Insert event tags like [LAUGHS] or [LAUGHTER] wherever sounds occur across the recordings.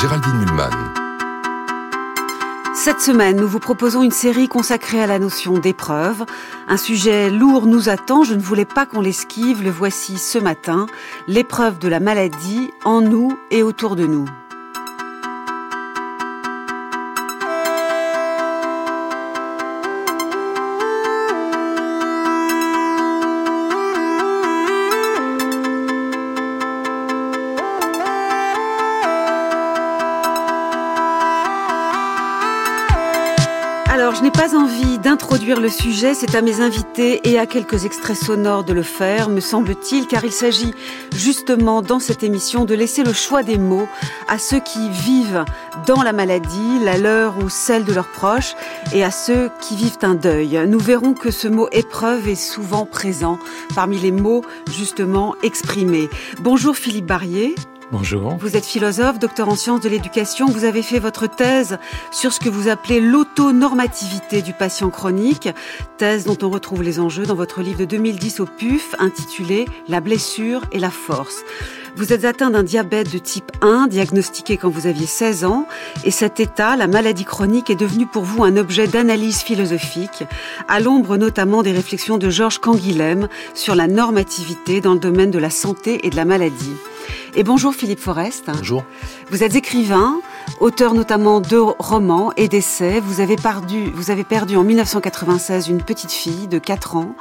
Géraldine Mulman. Cette semaine, nous vous proposons une série consacrée à la notion d'épreuve. Un sujet lourd nous attend, je ne voulais pas qu'on l'esquive, le voici ce matin, l'épreuve de la maladie en nous et autour de nous. Le sujet, c'est à mes invités et à quelques extraits sonores de le faire, me semble-t-il, car il s'agit justement dans cette émission de laisser le choix des mots à ceux qui vivent dans la maladie, la leur ou celle de leurs proches, et à ceux qui vivent un deuil. Nous verrons que ce mot épreuve est souvent présent parmi les mots justement exprimés. Bonjour Philippe Barrier. Bonjour. Vous êtes philosophe, docteur en sciences de l'éducation. Vous avez fait votre thèse sur ce que vous appelez l'autonormativité du patient chronique, thèse dont on retrouve les enjeux dans votre livre de 2010 au PUF intitulé La blessure et la force. Vous êtes atteint d'un diabète de type 1, diagnostiqué quand vous aviez 16 ans, et cet état, la maladie chronique, est devenu pour vous un objet d'analyse philosophique, à l'ombre notamment des réflexions de Georges Canguilhem sur la normativité dans le domaine de la santé et de la maladie. Et bonjour Philippe Forest. Bonjour. Vous êtes écrivain, auteur notamment de romans et d'essais. Vous avez perdu, vous avez perdu en 1996 une petite fille de 4 ans,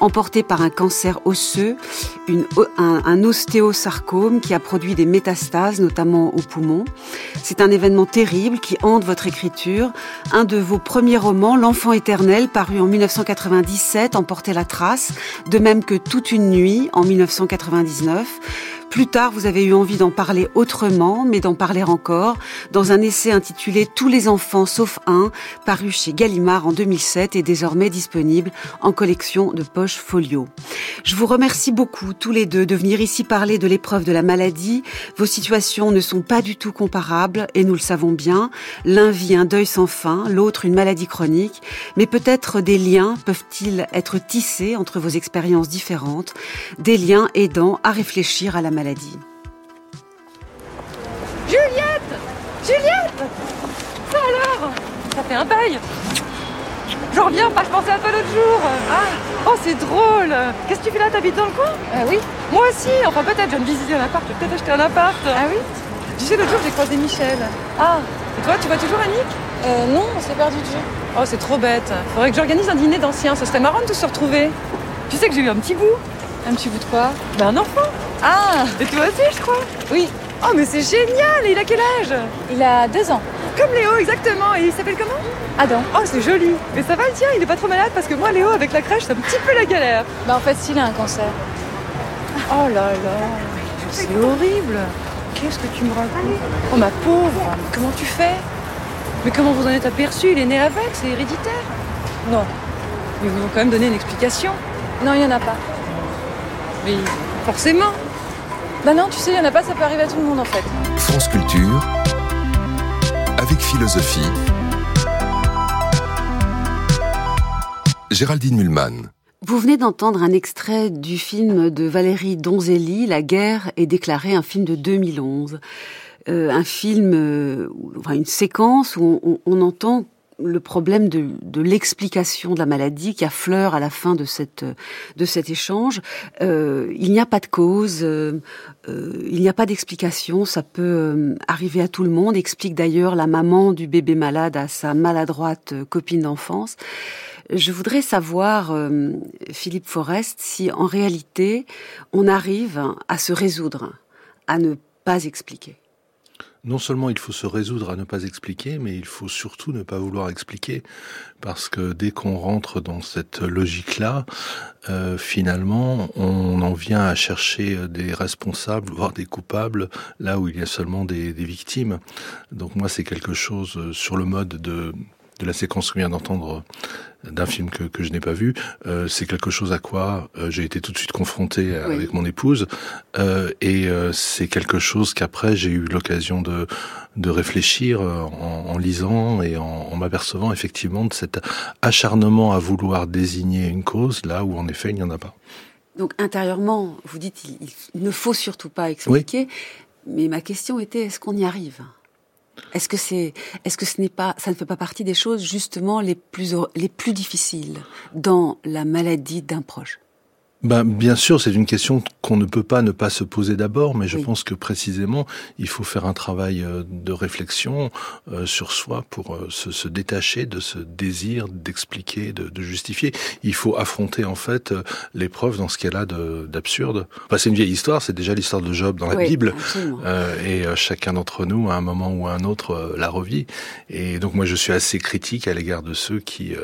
emportée par un cancer osseux, une, un, un ostéosarcome qui a produit des métastases, notamment au poumon. C'est un événement terrible qui hante votre écriture. Un de vos premiers romans, L'enfant éternel, paru en 1997, en portait la trace, de même que Toute une nuit en 1999. Plus tard, vous avez eu envie d'en parler autrement, mais d'en parler encore, dans un essai intitulé Tous les enfants sauf un, paru chez Gallimard en 2007 et désormais disponible en collection de poche folio. Je vous remercie beaucoup, tous les deux, de venir ici parler de l'épreuve de la maladie. Vos situations ne sont pas du tout comparables, et nous le savons bien. L'un vit un deuil sans fin, l'autre une maladie chronique, mais peut-être des liens peuvent-ils être tissés entre vos expériences différentes, des liens aidant à réfléchir à la maladie. Juliette! Juliette! Ça alors! Ça fait un bail! Je reviens pas, je pensais à toi l'autre jour! Ah! Oh c'est drôle! Qu'est-ce que tu fais là? T'habites dans le coin? Ah oui. Moi aussi! Enfin peut-être, je viens de visiter un appart, je vais peut-être acheter un appart. Ah oui? Tu sais, l'autre jour j'ai croisé Michel. Ah. Et toi, tu vois toujours Annick Euh non, on s'est perdu de vue. Oh c'est trop bête. Faudrait que j'organise un dîner d'anciens, ce serait marrant de tous se retrouver. Tu sais que j'ai eu un petit bout Un petit bout de quoi? Ben un enfant Ah Et toi aussi je crois Oui, Oh mais c'est génial Et il a quel âge? Il a deux ans. Comme Léo, exactement. Et il s'appelle comment? Adam. Oh, c'est joli. Et ça va le tien? Il est pas trop malade Parce que moi, Léo, avec la crèche, c'est un petit peu la galère. Bah en fait, s'il a un cancer. Oh là là. C'est horrible. Qu'est-ce que tu me racontes? Oh ma pauvre. Comment tu fais? Mais comment vous en êtes aperçu? Il est né avec C'est héréditaire? Non. Mais vous ont quand même donné une explication. Non, il y en a pas. Mais forcément. Bah non, tu sais, il y en a pas, ça peut arriver à tout le monde en fait. France Culture avec philosophie Géraldine Mulman. Vous venez d'entendre un extrait du film de Valérie Donzelli, La guerre est déclarée, un film de 2011. Euh, un film, euh, enfin une séquence où on, on entend le problème de, de l'explication de la maladie qui affleure à la fin de cette de cet échange. Euh, il n'y a pas de cause, euh, euh, il n'y a pas d'explication. Ça peut euh, arriver à tout le monde. Explique d'ailleurs la maman du bébé malade à sa maladroite euh, copine d'enfance. Je voudrais savoir, Philippe Forest, si en réalité on arrive à se résoudre, à ne pas expliquer. Non seulement il faut se résoudre à ne pas expliquer, mais il faut surtout ne pas vouloir expliquer, parce que dès qu'on rentre dans cette logique-là, euh, finalement, on en vient à chercher des responsables, voire des coupables, là où il y a seulement des, des victimes. Donc moi, c'est quelque chose sur le mode de de la séquence qu'on vient d'entendre euh, d'un film que, que je n'ai pas vu, euh, c'est quelque chose à quoi euh, j'ai été tout de suite confronté avec mon épouse, euh, et c'est quelque chose qu'après j'ai eu l'occasion de, de réfléchir en, en, lisant et en, en m'apercevant effectivement de cet acharnement à vouloir désigner une cause là où en effet il n'y en a pas. Donc intérieurement, vous dites il, il ne faut surtout pas expliquer, oui. mais ma question était est-ce qu'on y arrive? Est-ce que c'est, est-ce que ce n'est pas, ça ne fait pas partie des choses justement les plus les plus difficiles dans la maladie d'un proche? Ben, bien sûr, c'est une question qu'on ne peut pas ne pas se poser d'abord, mais je oui. pense que précisément, il faut faire un travail euh, de réflexion euh, sur soi pour euh, se, se, détacher de ce désir d'expliquer, de, de, justifier. Il faut affronter en fait euh, l'épreuve dans ce qu'elle a d'absurde. Enfin, c'est une vieille histoire, c'est déjà l'histoire de Job dans la oui, Bible, euh, et chacun d'entre nous, à un moment ou à un autre, la revit. Et donc moi, je suis assez critique à l'égard de ceux qui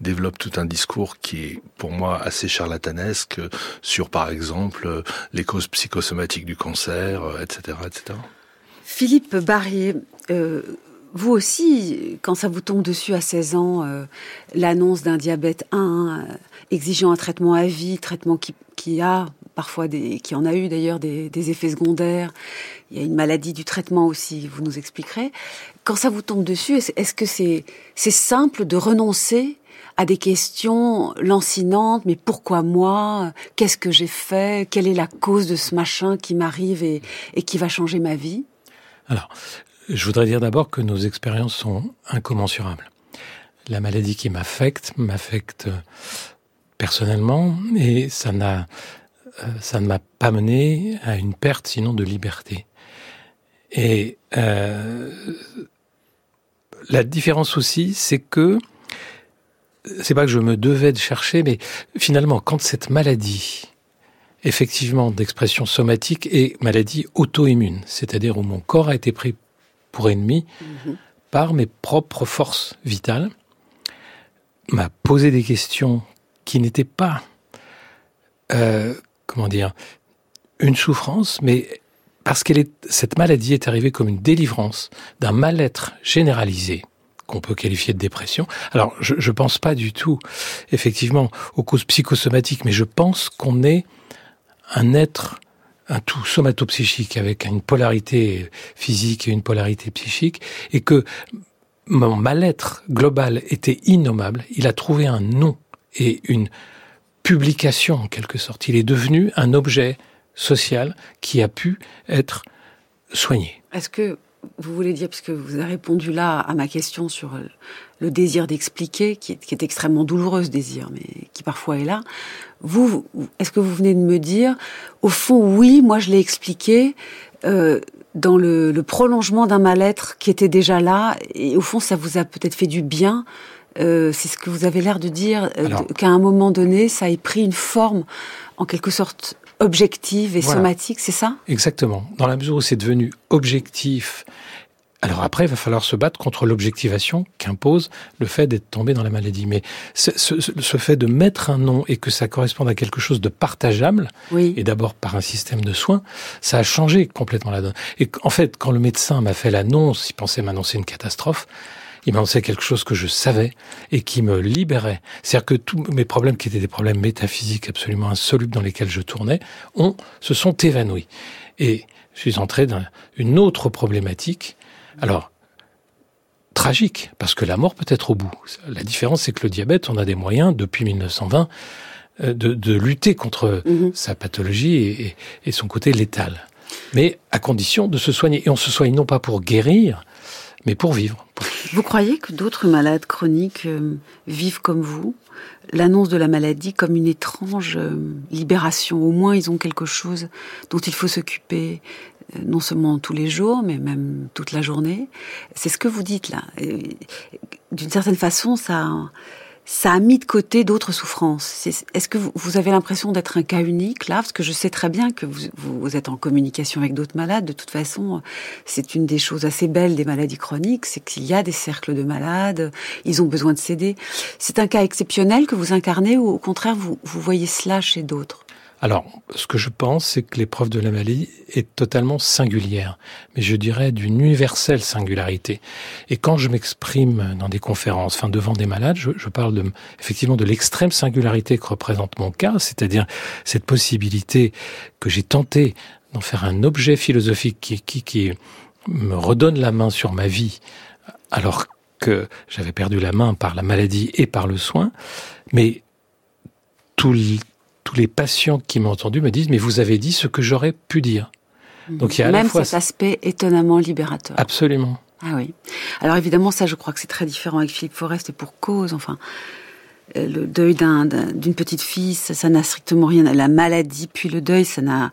développent tout un discours qui est pour moi assez charlatanesque sur, par exemple, les causes psychosomatiques du cancer, etc., etc. Philippe Barrier, euh, vous aussi, quand ça vous tombe dessus à 16 ans, euh, l'annonce d'un diabète 1 euh, exigeant un traitement à vie, traitement qui, a parfois des, qui en a eu d'ailleurs des, effets secondaires. Il y a une maladie du traitement aussi, vous nous expliquerez. Quand ça vous tombe dessus, est-ce est -ce que c'est simple de renoncer à des questions lancinantes, mais pourquoi moi? Qu'est-ce que j'ai fait? Quelle est la cause de ce machin qui m'arrive et, qui va changer ma vie? Alors, je voudrais dire d'abord que nos expériences sont incommensurables. La maladie qui m'affecte m'affecte personnellement et ça n'a ça ne m'a pas mené à une perte sinon de liberté. Et euh, la différence aussi, c'est que c'est pas que je me devais de chercher, mais finalement, quand cette maladie, effectivement d'expression somatique, est maladie auto-immune, c'est-à-dire où mon corps a été pris pour ennemi mm -hmm. par mes propres forces vitales, m'a posé des questions qui n'étaient pas, euh, comment dire, une souffrance, mais parce qu'elle est, cette maladie est arrivée comme une délivrance d'un mal-être généralisé qu'on peut qualifier de dépression. Alors, je ne pense pas du tout, effectivement, aux causes psychosomatiques, mais je pense qu'on est un être, un tout somatopsychique avec une polarité physique et une polarité psychique, et que mon mal-être global était innommable. Il a trouvé un nom et une publication, en quelque sorte. Il est devenu un objet social qui a pu être soigné. Est-ce que vous voulez dire, puisque vous avez répondu là à ma question sur le désir d'expliquer, qui, qui, est extrêmement douloureux ce désir, mais qui parfois est là, vous, est-ce que vous venez de me dire, au fond, oui, moi je l'ai expliqué, euh, dans le, le prolongement d'un mal-être qui était déjà là, et au fond ça vous a peut-être fait du bien, euh, c'est ce que vous avez l'air de dire, euh, qu'à un moment donné, ça ait pris une forme, en quelque sorte, objective et voilà. somatique, c'est ça? Exactement. Dans la mesure où c'est devenu objectif, alors après, il va falloir se battre contre l'objectivation qu'impose le fait d'être tombé dans la maladie. Mais ce, ce, ce, fait de mettre un nom et que ça corresponde à quelque chose de partageable, oui. et d'abord par un système de soins, ça a changé complètement la donne. Et en fait, quand le médecin m'a fait l'annonce, il pensait m'annoncer une catastrophe, il m'annonçait quelque chose que je savais et qui me libérait. C'est-à-dire que tous mes problèmes, qui étaient des problèmes métaphysiques absolument insolubles dans lesquels je tournais, ont, se sont évanouis. Et je suis entré dans une autre problématique. Alors, tragique, parce que la mort peut être au bout. La différence, c'est que le diabète, on a des moyens, depuis 1920, de, de lutter contre -hmm. sa pathologie et, et son côté létal. Mais à condition de se soigner. Et on se soigne non pas pour guérir, mais pour vivre. Vous croyez que d'autres malades chroniques euh, vivent comme vous? L'annonce de la maladie comme une étrange euh, libération. Au moins, ils ont quelque chose dont il faut s'occuper, euh, non seulement tous les jours, mais même toute la journée. C'est ce que vous dites là. D'une certaine façon, ça, ça a mis de côté d'autres souffrances. Est-ce que vous, avez l'impression d'être un cas unique là? Parce que je sais très bien que vous, êtes en communication avec d'autres malades. De toute façon, c'est une des choses assez belles des maladies chroniques, c'est qu'il y a des cercles de malades, ils ont besoin de s'aider. C'est un cas exceptionnel que vous incarnez ou au contraire, vous voyez cela chez d'autres? Alors, ce que je pense, c'est que l'épreuve de la maladie est totalement singulière, mais je dirais d'une universelle singularité. Et quand je m'exprime dans des conférences, enfin devant des malades, je, parle de, effectivement de l'extrême singularité que représente mon cas, c'est-à-dire cette possibilité que j'ai tenté d'en faire un objet philosophique qui, qui, qui me redonne la main sur ma vie, alors que j'avais perdu la main par la maladie et par le soin, mais tout, tous les patients qui m'ont entendu me disent mais vous avez dit ce que j'aurais pu dire. Donc il y a même cet aspect étonnamment libérateur. Absolument. Ah oui. Alors évidemment ça je crois que c'est très différent avec Philippe Forest et pour cause enfin euh, le deuil d'une petite fille ça n'a strictement rien à la maladie puis le deuil ça n'a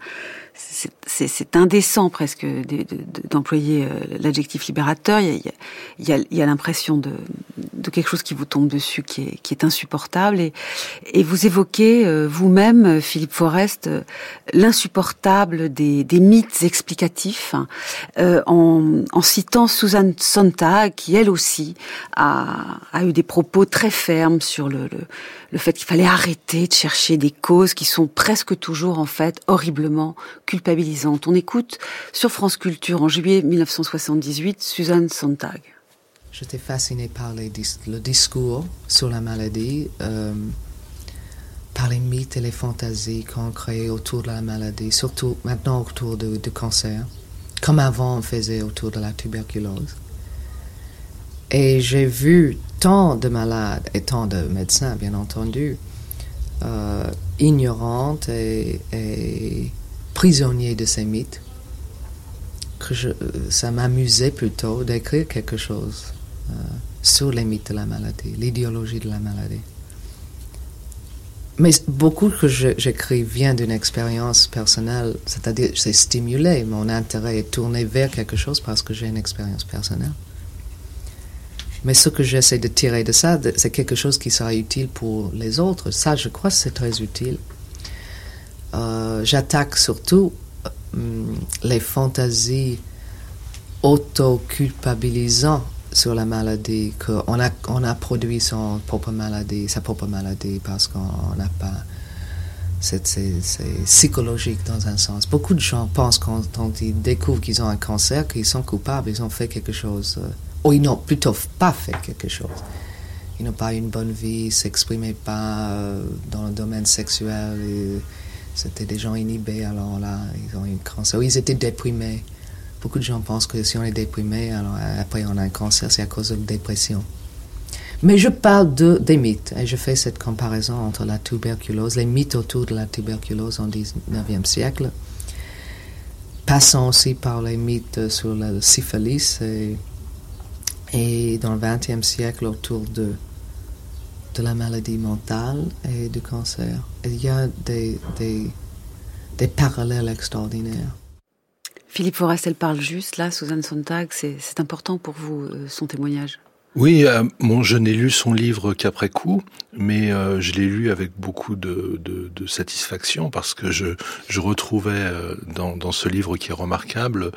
c'est indécent presque d'employer euh, l'adjectif libérateur. Il y a, y a, l'impression de, de, quelque chose qui vous tombe dessus qui est, qui est insupportable. Et, et vous évoquez euh, vous-même, Philippe Forest, euh, l'insupportable des, des, mythes explicatifs hein, en, en, citant Suzanne Sontag, qui elle aussi a, a eu des propos très fermes sur le, le, le fait qu'il fallait arrêter de chercher des causes qui sont presque toujours en fait horriblement On écoute sur France Culture en juillet 1978 Suzanne Sontag. J'étais fascinée par le discours sur la maladie, euh, par les mythes et les fantasies qu'on crée autour de la maladie, surtout maintenant autour du cancer, comme avant on faisait autour de la tuberculose. Et j'ai vu tant de malades et tant de médecins, bien entendu, euh, ignorantes et prisonnier de ces mythes, que je, ça m'amusait plutôt d'écrire quelque chose euh, sur les mythes de la maladie, l'idéologie de la maladie. Mais beaucoup que j'écris vient d'une expérience personnelle, c'est-à-dire c'est stimulé, mon intérêt est tourné vers quelque chose parce que j'ai une expérience personnelle. Mais ce que j'essaie de tirer de ça, c'est quelque chose qui sera utile pour les autres. Ça, je crois c'est très utile. Euh, j'attaque surtout euh, les fantasies auto-culpabilisant sur la maladie, qu'on a, on a produit son propre maladie, sa propre maladie parce qu'on n'a pas. C'est, psychologique dans un sens. Beaucoup de gens pensent quand, ils découvrent qu'ils ont un cancer, qu'ils sont coupables, ils ont fait quelque chose. Euh, ou ils n'ont plutôt pas fait quelque chose. Ils n'ont pas une bonne vie, s'exprimaient pas dans le domaine sexuel. C'était des gens inhibés, alors là, ils ont eu un cancer. Ils étaient déprimés. Beaucoup de gens pensent que si on est déprimé, alors après on a un cancer, c'est à cause de la dépression. Mais je parle de, des mythes et je fais cette comparaison entre la tuberculose, les mythes autour de la tuberculose au 19e siècle, passant aussi par les mythes sur la syphilis et, et dans le 20e siècle autour de de la maladie mentale et du cancer. Il y a des, des, parallèles extraordinaires. Philippe Forest, elle parle juste, là, Suzanne Sontag, c'est important pour vous, euh, son témoignage oui, euh, je n'ai lu son livre qu'après coup, mais euh, je l'ai lu avec beaucoup de, de, satisfaction parce que je, je retrouvais euh, dans, dans, ce livre qui est remarquable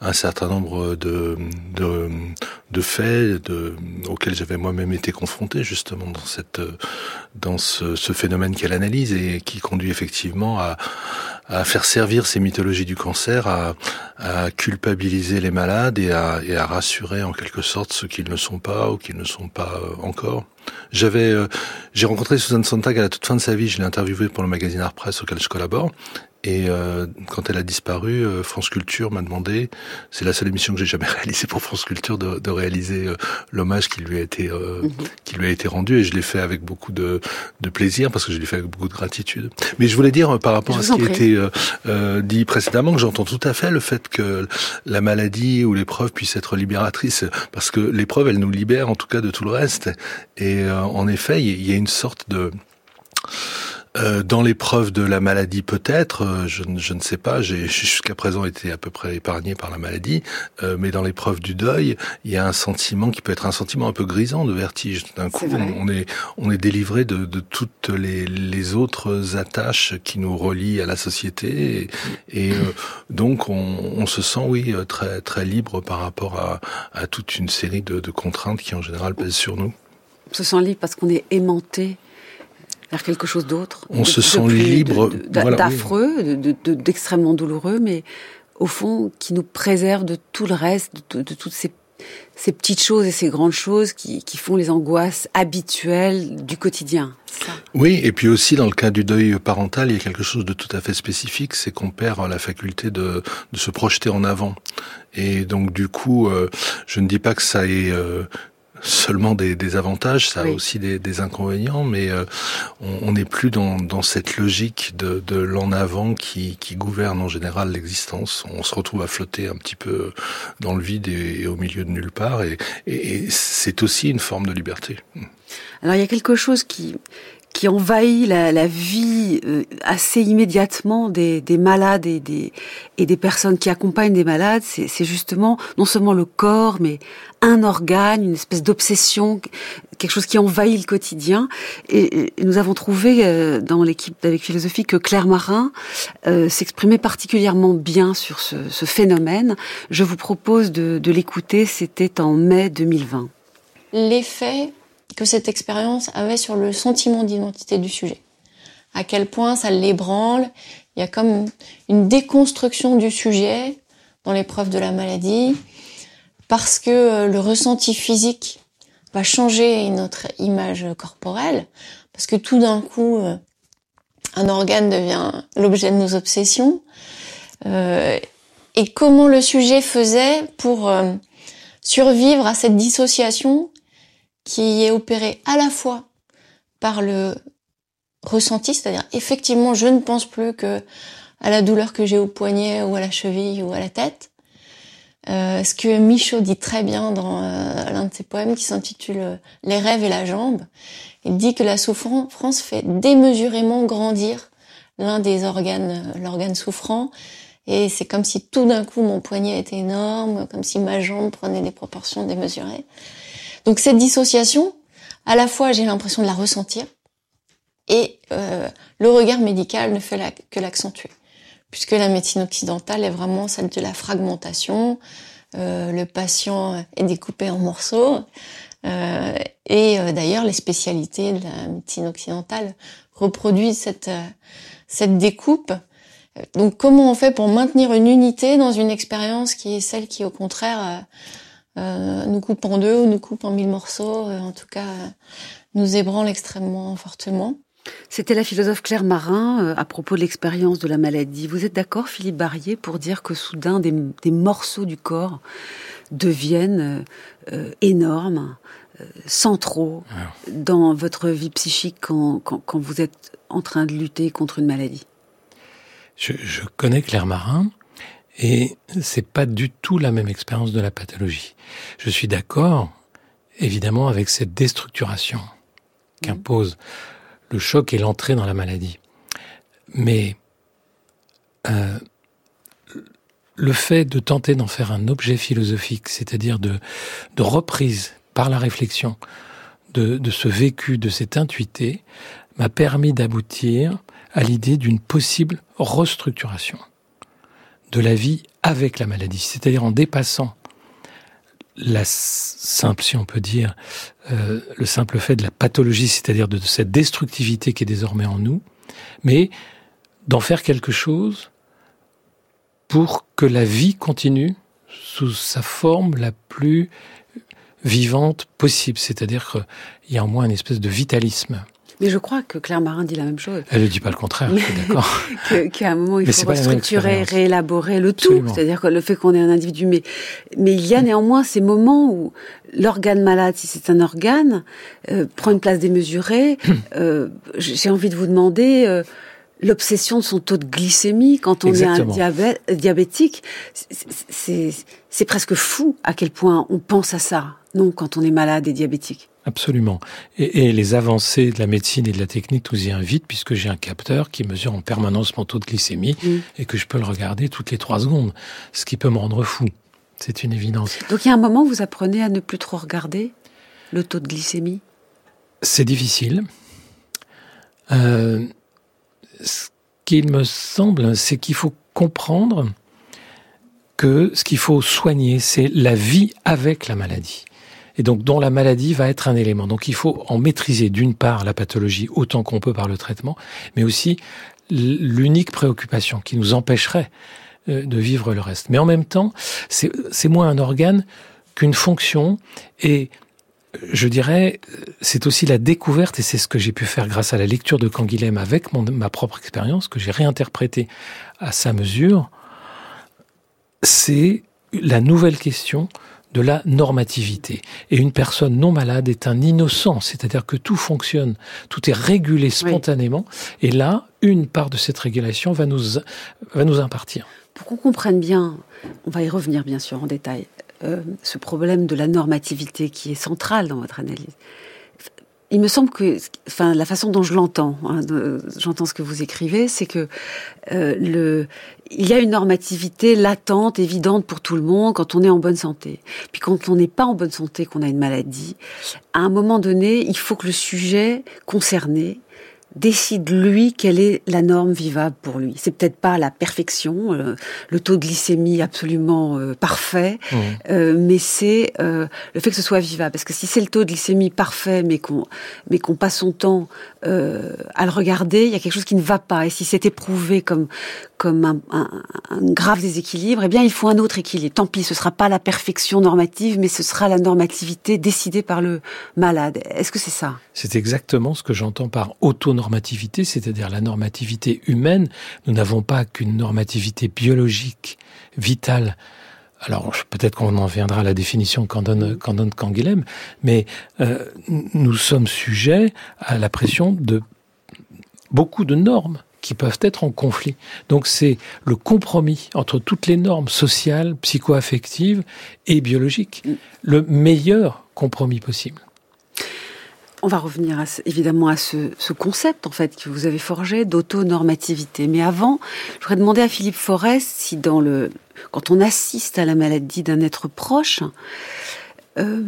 un certain nombre de, de, de faits auxquels j'avais moi-même été confronté justement dans cette dans ce, ce phénomène qu'elle analyse et qui conduit effectivement à, à faire servir ces mythologies du cancer, à, à culpabiliser les malades et à, et à, rassurer en quelque sorte ceux qui ne sont pas ou qui ne sont pas euh, encore. J'avais, euh, j'ai rencontré Suzanne Sontag à la toute fin de sa vie. Je l'ai interviewée pour le magazine Art Press auquel je collabore. Et euh, quand elle a disparu, euh, France Culture m'a demandé, c'est la seule émission que j'ai jamais [LAUGHS] réalisée pour France Culture, de, de réaliser euh, l'hommage qui lui a été mhm. qui lui a été rendu, et je l'ai fait avec beaucoup de, de plaisir parce que je l'ai fait avec beaucoup de gratitude. Mais je voulais dire par rapport à ce qui a été dit précédemment que j'entends tout à fait le fait que la maladie ou l'épreuve puisse être libératrice, parce que l'épreuve elle nous libère en tout cas de tout le reste. Et en effet, il y a une sorte de euh, dans l'épreuve de la maladie, peut-être, euh, je, je, ne sais pas, j'ai jusqu'à présent été à peu près épargné par la maladie, euh, mais dans l'épreuve du deuil, il y a un sentiment qui peut être un sentiment un peu grisant de vertige. D'un coup, on, est, on est délivré de, de toutes les, les, autres attaches qui nous relient à la société, et, et donc on, on, se sent, oui, très, très libre par rapport à, à toute une série de, de contraintes qui en général pèsent sur nous. On se sent libre parce qu'on est aimanté vers quelque chose d'autre. On se sent libre, d'affreux, d'extrêmement douloureux, mais au fond qui nous préserve de tout le reste, de, toutes ces, ces, petites choses et ces grandes choses qui, qui font les angoisses habituelles du quotidien. Ça. Oui, et puis aussi dans le cas du deuil parental, il y a quelque chose de tout à fait spécifique, c'est qu'on perd la faculté de, de, se projeter en avant. Et donc du coup, euh, je ne dis pas que ça est euh, seulement des, des, avantages, ça a aussi des, des, inconvénients, mais euh, on n'est plus dans, dans, cette logique de, de l'en avant qui, qui, gouverne en général l'existence. On se retrouve à flotter un petit peu dans le vide et, au milieu de nulle part, et, et c'est aussi une forme de liberté. Alors il y a quelque chose qui qui envahit la, la vie euh, assez immédiatement des, des malades et des, et des personnes qui accompagnent des malades, c'est justement non seulement le corps, mais un organe, une espèce d'obsession, quelque chose qui envahit le quotidien. Et, et nous avons trouvé euh, dans l'équipe d'Avec Philosophie que Claire Marin euh, s'exprimait particulièrement bien sur ce, ce, phénomène. Je vous propose de, de l'écouter, c'était en mai 2020. L'effet que cette expérience avait sur le sentiment d'identité du sujet. À quel point ça l'ébranle. Il y a comme une déconstruction du sujet dans l'épreuve de la maladie parce que euh, le ressenti physique va changer notre image corporelle parce que tout d'un coup euh, un organe devient l'objet de nos obsessions euh, et comment le sujet faisait pour survivre à cette dissociation qui est opéré à la fois par le ressenti, c'est-à-dire effectivement je ne pense plus que à la douleur que j'ai au poignet ou à la cheville ou à la tête. Euh, ce que Michaud dit très bien dans euh, l'un de ses poèmes qui s'intitule euh, Les rêves et la jambe. Il dit que la souffrance fait démesurément grandir l'un des organes, l'organe souffrant, et c'est comme si tout d'un coup mon poignet était énorme, comme si ma jambe prenait des proportions démesurées. Donc cette dissociation, à la fois j'ai l'impression de la ressentir et euh, le regard médical ne fait que l'accentuer, puisque la médecine occidentale est vraiment celle de la fragmentation. Euh, le patient est découpé en morceaux. Euh, et d'ailleurs, les spécialités de la médecine occidentale reproduisent cette, cette découpe. Donc comment on fait pour maintenir une unité dans une expérience qui est celle qui, au contraire, nous coupe en deux ou nous coupe en mille morceaux, euh, en tout cas nous ébranle extrêmement fortement. C'était la philosophe Claire Marin euh, à propos de l'expérience de la maladie. Vous êtes d'accord, Philippe Barrier, pour dire que soudain des, des morceaux du corps deviennent énormes, centraux dans votre vie psychique quand, quand, quand, vous êtes en train de lutter contre une maladie? Je, je connais Claire Marin. Et c'est pas du tout la même expérience de la pathologie. Je suis d'accord, évidemment, avec cette déstructuration qu'impose le choc et l'entrée dans la maladie. Mais euh, le fait de tenter d'en faire un objet philosophique, c'est-à-dire de, de reprise par la réflexion de, de ce vécu, de cette intuité, m'a permis d'aboutir à l'idée d'une possible restructuration de la vie avec la maladie, c'est-à-dire en dépassant la simple, si on peut dire, euh, le simple fait de la pathologie, c'est-à-dire de, cette destructivité qui est désormais en nous, mais d'en faire quelque chose pour que la vie continue sous sa forme la plus vivante possible, c'est-à-dire qu'il y a au moins une espèce de vitalisme. Mais je crois que Claire Marin dit la même chose. Elle ne dit pas le contraire, je suis d'accord. [LAUGHS] Qu'à un moment, il faut restructurer, réélaborer le tout. C'est-à-dire que le fait qu'on est un individu. Mais, mais il y a néanmoins ces moments où l'organe malade, si c'est un organe, euh, prend une place démesurée. [CLEARS THROAT] euh, J'ai envie de vous demander, euh, l'obsession de son taux de glycémie quand on Exactement. est un diabète, diabétique. C'est presque fou à quel point on pense à ça, non, quand on est malade et diabétique. Absolument. Et, et, les avancées de la médecine et de la technique nous y invitent puisque j'ai un capteur qui mesure en permanence mon taux de glycémie Mm. et que je peux le regarder toutes les trois secondes, ce qui peut me rendre fou. C'est une évidence. Donc il y a un moment où vous apprenez à ne plus trop regarder le taux de glycémie? C'est difficile. Euh, ce qu'il me semble, c'est qu'il faut comprendre que ce qu'il faut soigner, c'est la vie avec la maladie. Et donc, dont la maladie va être un élément. Donc, il faut en maîtriser d'une part la pathologie autant qu'on peut par le traitement, mais aussi l'unique préoccupation qui nous empêcherait euh, de vivre le reste. Mais en même temps, c'est moins un organe qu'une fonction et je dirais, c'est aussi la découverte, et c'est ce que j'ai pu faire grâce à la lecture de Canguilhem avec mon, ma propre expérience, que j'ai réinterprété à sa mesure, c'est la nouvelle question de la normativité. Et une personne non malade est un innocent, c'est-à-dire que tout fonctionne, tout est régulé spontanément, oui. et là, une part de cette régulation va nous, va nous impartir. Pour qu'on comprenne bien, on va y revenir bien sûr en détail, euh, ce problème de la normativité qui est central dans votre analyse. Il me semble que, enfin, la façon dont je l'entends, hein, j'entends ce que vous écrivez, c'est que euh, le, il y a une normativité latente, évidente pour tout le monde quand on est en bonne santé. Puis quand on n'est pas en bonne santé, qu'on a une maladie, à un moment donné, il faut que le sujet concerné décide lui quelle est la norme vivable pour lui. C'est peut-être pas la perfection, euh, le taux de glycémie absolument euh, parfait, mmh. euh, mais c'est le fait que ce soit vivable. Parce que si c'est le taux de glycémie parfait, mais qu'on mais qu'on passe son temps à le regarder, il y a quelque chose qui ne va pas. Et si c'est éprouvé comme comme un, un, un, grave déséquilibre, eh bien il faut un autre équilibre. Tant pis, ce sera pas la perfection normative, mais ce sera la normativité décidée par le malade. Est-ce que c'est ça? C'est exactement ce que j'entends par autonormativité, c'est-à-dire la normativité humaine. Nous n'avons pas qu'une normativité biologique, vitale. Alors peut-être qu'on en viendra à la définition qu'en donne, qu'en donne Canguilhem, mais euh, nous sommes sujets à la pression de beaucoup de normes qui peuvent être en conflit. Donc c'est le compromis entre toutes les normes sociales, psycho-affectives et biologiques, le meilleur compromis possible. On va revenir évidemment à ce, ce, concept en fait que vous avez forgé d'autonormativité. Mais avant, je voudrais demander à Philippe Forest si dans le quand on assiste à la maladie d'un être proche, euh,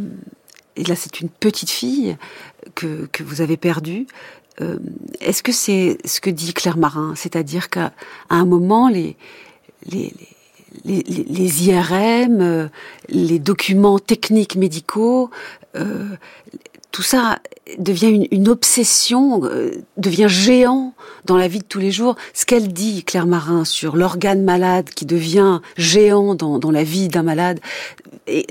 et là c'est une petite fille que, vous avez perdue, euh, est-ce que c'est ce que dit Claire Marin, c'est-à-dire qu'à un moment les IRM, euh, les documents techniques médicaux, tout ça devient une, obsession, euh, devient géant dans la vie de tous les jours. Ce qu'elle dit, Claire Marin, sur l'organe malade qui devient géant dans, la vie d'un malade, et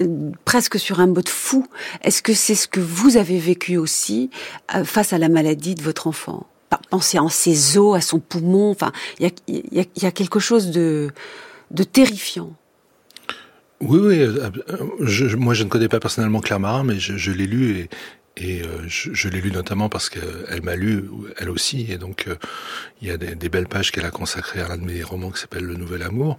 presque sur un mode fou, est-ce que c'est ce que vous avez vécu aussi euh, face à la maladie de votre enfant? Pensez en ses os, à son poumon, enfin, il y a, quelque chose de, terrifiant. Oui, oui. Je, moi, je ne connais pas personnellement Claire Marin, mais je, je l'ai lu et, et euh, je, je l'ai lu notamment parce qu'elle m'a lu, elle aussi, et donc euh, il y a des, des belles pages qu'elle a consacrées à l'un de mes romans qui s'appelle Le Nouvel Amour.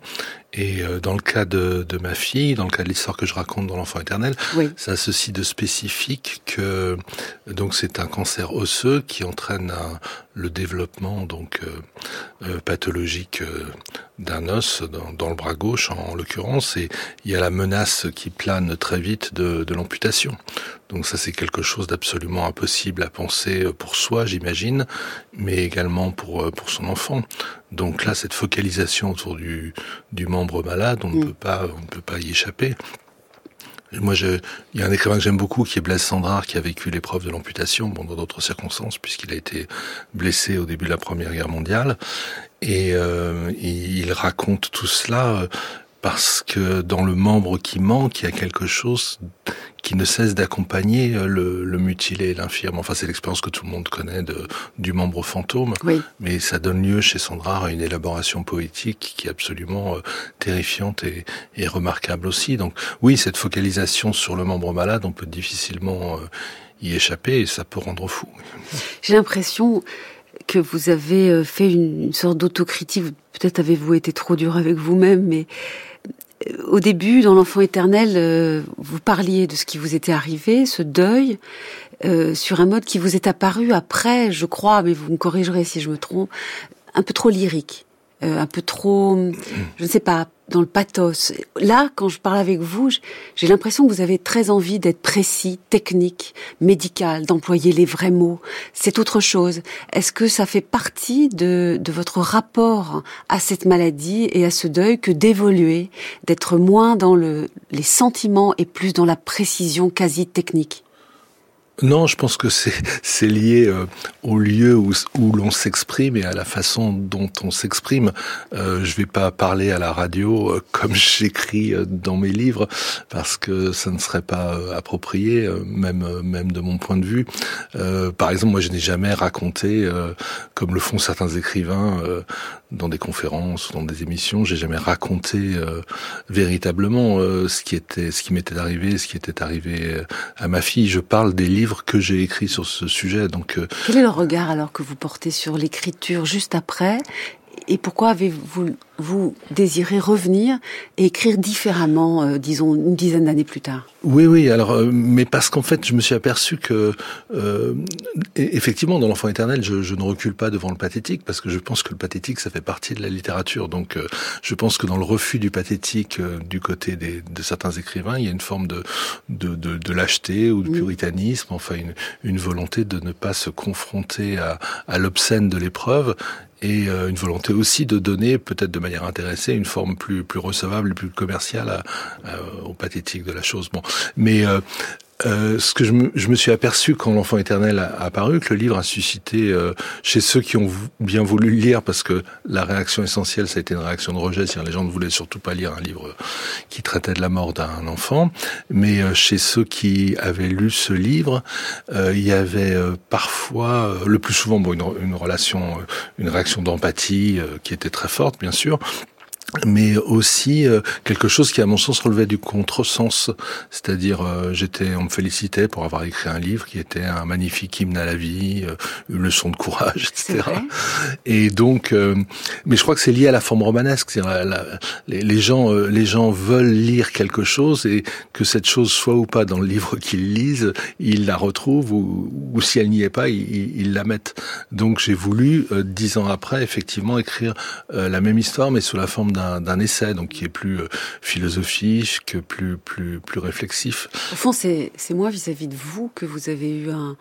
Et euh, dans le cas de, de, ma fille, dans le cas de l'histoire que je raconte dans L'Enfant Éternel, oui. ça a ceci de spécifique que donc c'est un cancer osseux qui entraîne un, le développement donc pathologique d'un os dans, dans, le bras gauche en, en l'occurrence, et il y a la menace qui plane très vite de, de l'amputation. Donc ça c'est quelque chose d'absolument impossible à penser pour soi, j'imagine, mais également pour pour son enfant. Donc là, cette focalisation autour du du membre malade, on ne peut pas on ne peut pas y échapper. Moi, je, il y a un écrivain que j'aime beaucoup qui est Blaise Sandrard, qui a vécu l'épreuve de l'amputation, bon, dans d'autres circonstances, puisqu'il a été blessé au début de la Première Guerre mondiale. Et euh, il raconte tout cela parce que dans le membre qui manque, il y a quelque chose qui ne cesse d'accompagner le, le, mutilé l'infirme. Enfin, c'est l'expérience que tout le monde connaît de, du membre fantôme. Oui. Mais ça donne lieu chez Sandra à une élaboration poétique qui est absolument euh, terrifiante et, et, remarquable aussi. Donc, oui, cette focalisation sur le membre malade, on peut difficilement euh, y échapper et ça peut rendre fou. J'ai l'impression que vous avez euh, fait une, sorte d'autocritique. Peut-être avez-vous été trop dur avec vous-même, mais euh, au début, dans l'enfant éternel, euh, vous parliez de ce qui vous était arrivé, ce deuil, sur un mode qui vous est apparu après, je crois, mais vous me corrigerez si je me trompe, un peu trop lyrique, un peu trop, je ne sais pas, dans le pathos. Là, quand je parle avec vous, j'ai l'impression que vous avez très envie d'être précis, technique, médical, d'employer les vrais mots. C'est autre chose. Est-ce que ça fait partie de, de votre rapport à cette maladie et à ce deuil que d'évoluer, d'être moins dans le, les sentiments et plus dans la précision quasi technique? Non, je pense que [LAUGHS] c'est lié euh, au lieu où, où l'on s'exprime et à la façon dont on s'exprime. Euh, je vais pas parler à la radio euh, [LAUGHS] comme j'écris euh, dans mes livres parce que ça ne serait pas approprié, même même de mon point de vue. par exemple, moi, je n'ai jamais raconté, comme le font certains écrivains dans des conférences, dans des émissions, j'ai jamais raconté véritablement ce qui était, ce qui m'était arrivé, ce qui était arrivé à ma fille. Je parle des livres que j'ai écrit sur ce sujet. Donc, euh, quel est le regard alors que vous portez sur l'écriture juste après et pourquoi avez-vous vous désiré revenir et écrire différemment, euh, disons, une dizaine d'années plus tard? Oui, oui. Alors, euh, mais parce qu'en fait, je me suis aperçu que, euh, effectivement, dans l'enfant éternel, je, je, ne recule pas devant le pathétique parce que je pense que le pathétique, ça fait partie de la littérature. Donc, je pense que dans le refus du pathétique du côté des, de certains écrivains, il y a une forme de de, de, de lâcheté ou de puritanisme, enfin une, une volonté de ne pas se confronter à, à l'obscène de l'épreuve et euh, une volonté aussi de donner, peut-être de manière intéressée, une forme plus plus recevable, plus commerciale à, au pathétique de la chose. Bon, mais euh, euh, ce que je me, je me, suis aperçu quand l'enfant éternel a, apparu, que le livre a suscité euh, chez ceux qui ont bien voulu le lire, parce que la réaction essentielle, ça a été une réaction de rejet, c'est-à-dire les gens ne voulaient surtout pas lire un livre qui traitait de la mort d'un enfant, mais euh, chez ceux qui avaient lu ce livre, il y avait parfois, le plus souvent, bon, une, une relation, une réaction d'empathie qui était très forte, bien sûr, mais aussi euh, quelque chose qui à mon sens relevait du contresens. C'est-à-dire euh, j'étais on me félicitait pour avoir écrit un livre qui était un magnifique hymne à la vie euh, une leçon de courage [LAUGHS] etc et donc mais je crois que c'est lié à la forme romanesque. La, la, les, les, gens les gens veulent lire quelque chose et que cette chose soit ou pas dans le livre [LAUGHS] qu'ils lisent ils la retrouvent ou, ou si elle n'y est pas ils, ils, la mettent. Donc j'ai voulu dix ans après effectivement écrire la même histoire mais sous la forme d'un essai, donc qui est plus euh, philosophique, plus plus plus réflexif. Au fond, c'est moi vis-à-vis de vous que vous avez eu un,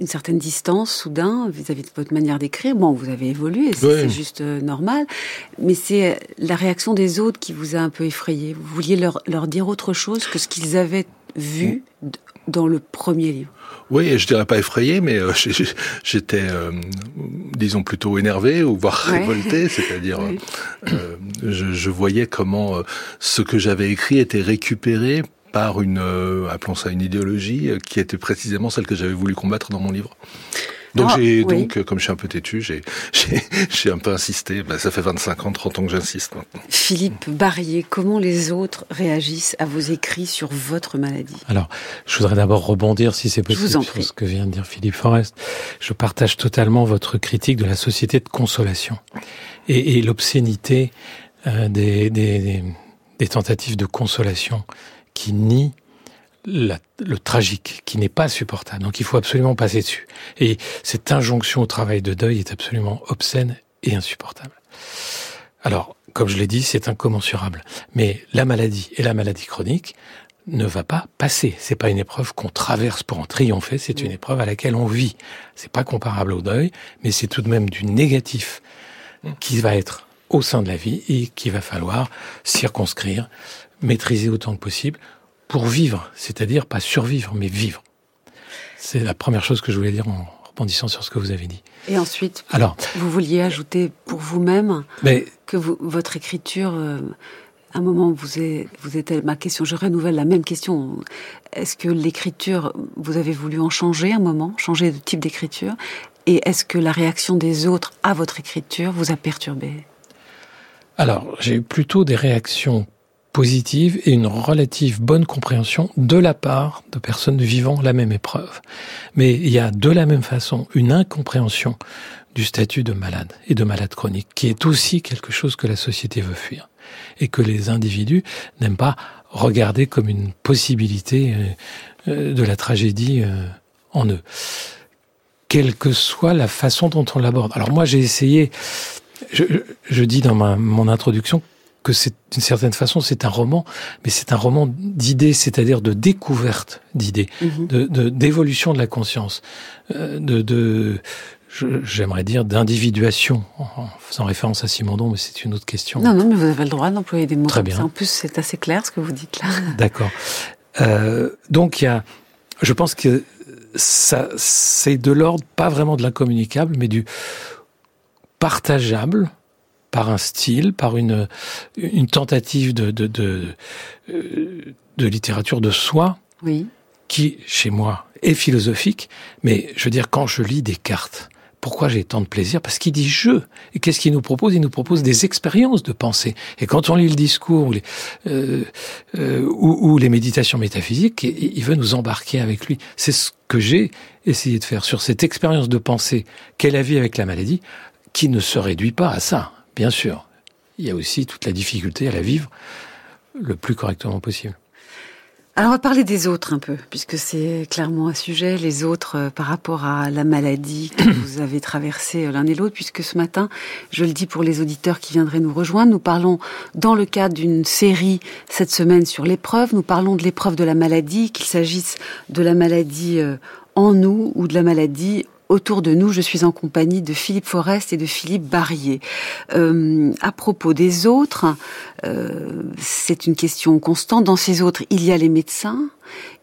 une certaine distance soudain vis-à-vis de votre manière d'écrire. Bon, vous avez évolué, c'est juste euh, normal, mais c'est euh, la réaction des autres qui vous a un peu effrayé. Vous vouliez leur, leur dire autre chose que ce qu'ils avaient vu dans le premier livre. Oui, je dirais pas effrayé, mais euh, [LAUGHS] j'étais, euh, disons, plutôt énervé ou voire révolté, [LAUGHS] c'est-à-dire, euh, je, je, voyais comment ce que j'avais écrit était récupéré par une, appelons ça une idéologie, qui était précisément celle que j'avais voulu combattre dans mon livre. Donc, ah, j'ai, donc comme je suis un peu têtu, j'ai, [LAUGHS] j'ai, un peu insisté. Ben, ça fait 25 ans, 30 ans que j'insiste maintenant. Philippe Barrier, comment les autres réagissent à vos écrits sur votre maladie? Alors, je voudrais d'abord rebondir, si c'est possible, sur ce que vient de dire Philippe Forest. Je partage totalement votre critique de la société de consolation et, et l'obscénité euh, des, des, des tentatives de consolation qui nient la, le tragique qui n'est pas supportable. Donc il faut absolument passer dessus. Et cette injonction au travail de deuil est absolument obscène et insupportable. Alors, comme je l'ai dit, c'est incommensurable. Mais la maladie et la maladie chronique ne va pas passer. C'est pas une épreuve qu'on traverse pour en triompher, c'est une épreuve à laquelle on vit. C'est pas comparable au deuil, mais c'est tout de même du négatif qui va être au sein de la vie et qu'il va falloir circonscrire, maîtriser autant que possible pour vivre, c'est-à-dire pas survivre, mais vivre. C'est la première chose que je voulais dire en rebondissant sur ce que vous avez dit. Et ensuite, Alors, vous vouliez ajouter pour vous-même que vous, votre écriture, euh, à un moment, vous êtes, vous êtes, ma question, je renouvelle la même question. Est-ce que l'écriture, vous avez voulu en changer un moment, changer de type d'écriture? Et est-ce que la réaction des autres à votre écriture vous a perturbé? Alors, j'ai eu plutôt des réactions positive et une relative bonne compréhension de la part de personnes vivant la même épreuve. Mais il y a de la même façon une incompréhension du statut de malade et de malade chronique, qui est aussi quelque chose que la société veut fuir et que les individus n'aiment pas regarder comme une possibilité euh, euh, de la tragédie euh, en eux. Quelle que soit la façon dont on l'aborde. Alors moi j'ai essayé, je, dis dans mon introduction que c'est d'une certaine façon c'est un roman, mais c'est un roman d'idées, c'est-à-dire de découverte d'idées, mm-hmm. de d'évolution de, la conscience, de, de j'aimerais dire, d'individuation, en faisant référence à Simondon, mais c'est une autre question. Non, non, mais vous avez le droit d'employer des mots. Très bien. En plus, c'est assez clair ce que vous dites là. [LAUGHS] D'accord. Euh, donc, il y a, je pense que ça, c'est de l'ordre, pas vraiment de l'incommunicable, mais du partageable par un style, par une, une tentative de, de, de, euh, de littérature de soi. Oui. Qui, chez moi, est philosophique, mais je veux dire, quand je lis des cartes, pourquoi j'ai tant de plaisir? Parce qu'il dit je. Et qu'est-ce qu'il nous propose? Il nous propose des expériences de pensée. Et quand on lit le discours ou les, euh, euh, ou, les méditations métaphysiques, il veut nous embarquer avec lui. C'est ce que j'ai essayé de faire sur cette expérience de pensée qu'elle a vue avec la maladie, qui ne se réduit pas à ça, bien sûr. Il y a aussi toute la difficulté à la vivre le plus correctement possible. Alors on va parler des autres un peu, puisque c'est clairement un sujet, les autres euh, par rapport à la maladie que [COUGHS] vous avez traversée euh, l'un et l'autre, puisque ce matin, je le dis pour les auditeurs qui viendraient nous rejoindre, nous parlons dans le cadre d'une série cette semaine sur l'épreuve, nous parlons de l'épreuve de la maladie, qu'il s'agisse de la maladie euh, en nous ou de la maladie autour de nous. Je suis en compagnie de Philippe Forest et de Philippe Barrier. Euh, à propos des autres, euh, c'est une question constante. Dans ces autres, il y a les médecins,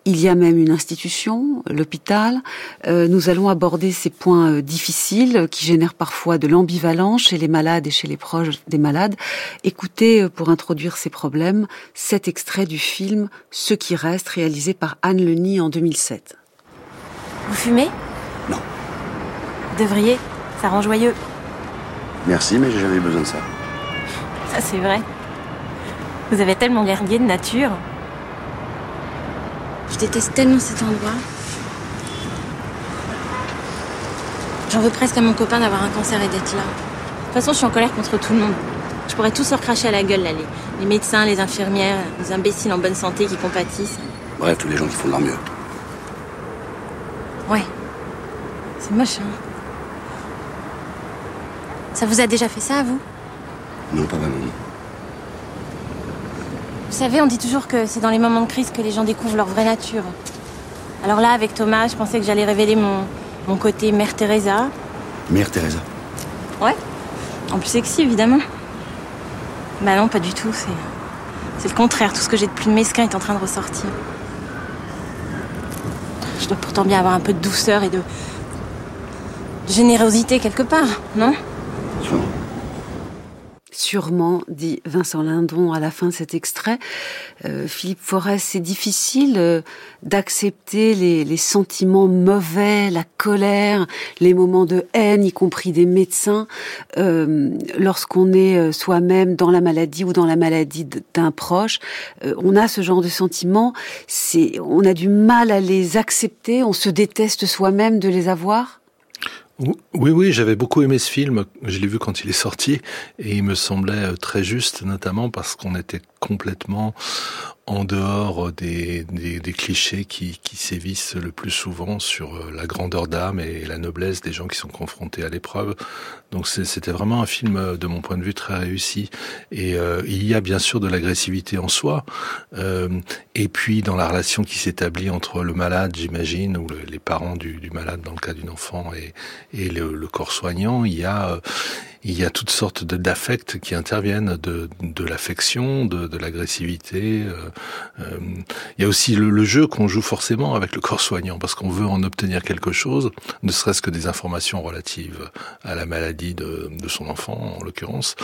il y a même une institution, l'hôpital. Euh, nous allons aborder ces points euh, difficiles qui génèrent parfois de l'ambivalence chez les malades et chez les proches des malades. Écoutez, euh, pour introduire ces problèmes, cet extrait du film Ce qui reste, réalisé par Anne Leny en 2007. Vous fumez? Non devriez, ça rend joyeux. Merci, mais j'ai jamais eu besoin de ça. Ça, c'est vrai. Vous avez tellement l'air de nature. Je déteste tellement cet endroit. J'en veux presque à mon copain d'avoir un cancer et d'être là. De toute façon, je suis en colère contre tout le monde. Je pourrais tous leur cracher à la gueule, là. Les, les médecins, les infirmières, les imbéciles en bonne santé qui compatissent. Bref, tous les gens qui font de leur mieux. Ouais. C'est moche, hein. Ça vous a déjà fait ça, à vous? Non, pas vraiment. Vous savez, on dit toujours que c'est dans les moments de crise que les gens découvrent leur vraie nature. Alors là, avec Thomas, je pensais que j'allais révéler mon, mon côté Mère Teresa. Mère Teresa Ouais. En plus sexy, évidemment. Bah non, pas du tout. C'est, c'est le contraire. Tout ce que j'ai de plus mesquin est en train de ressortir. Je dois pourtant bien avoir un peu de douceur et de, de générosité quelque part, non? Sûrement, dit Vincent Lindon à la fin de cet extrait. Euh, Philippe Forest, c'est difficile euh, d'accepter les, sentiments mauvais, la colère, les moments de haine, y compris des médecins, euh, lorsqu'on est soi-même dans la maladie ou dans la maladie d'un proche. on a ce genre de sentiments, c'est, on a du mal à les accepter, on se déteste soi-même de les avoir. Oui, oui, j'avais beaucoup aimé ce film. Je l'ai vu quand il est sorti et il me semblait euh, très juste, notamment parce qu'on était complètement en dehors des, des, clichés qui, qui, sévissent le plus souvent sur euh, la grandeur d'âme et la noblesse des gens qui sont confrontés à l'épreuve. Donc c'était vraiment un film, euh, de mon point de vue, très réussi. Et euh, il y a bien sûr de l'agressivité en soi. Et puis dans la relation qui s'établit entre le malade, j'imagine, ou les parents du, malade dans le cas d'une enfant et, le, corps soignant, il y a il y a toutes sortes d'affects qui interviennent, de, de l'affection, de, de l'agressivité. Euh, euh, il y a aussi le, le jeu qu'on joue forcément avec le corps soignant, parce qu'on veut en obtenir quelque chose, ne serait-ce que des informations relatives à la maladie de, de son enfant, en l'occurrence.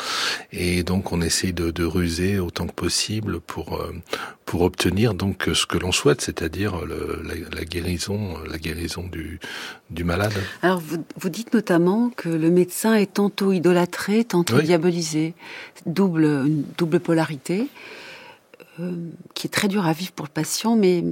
Et donc on essaye de, de, ruser autant que possible pour, euh, pour obtenir donc ce que l'on souhaite, c'est-à-dire la, la, guérison, la guérison du, du malade. Alors vous, vous dites notamment que le médecin est tantôt idolâtré, tantôt diabolisé, double, une double polarité. qui est très dur à vivre pour le patient, mais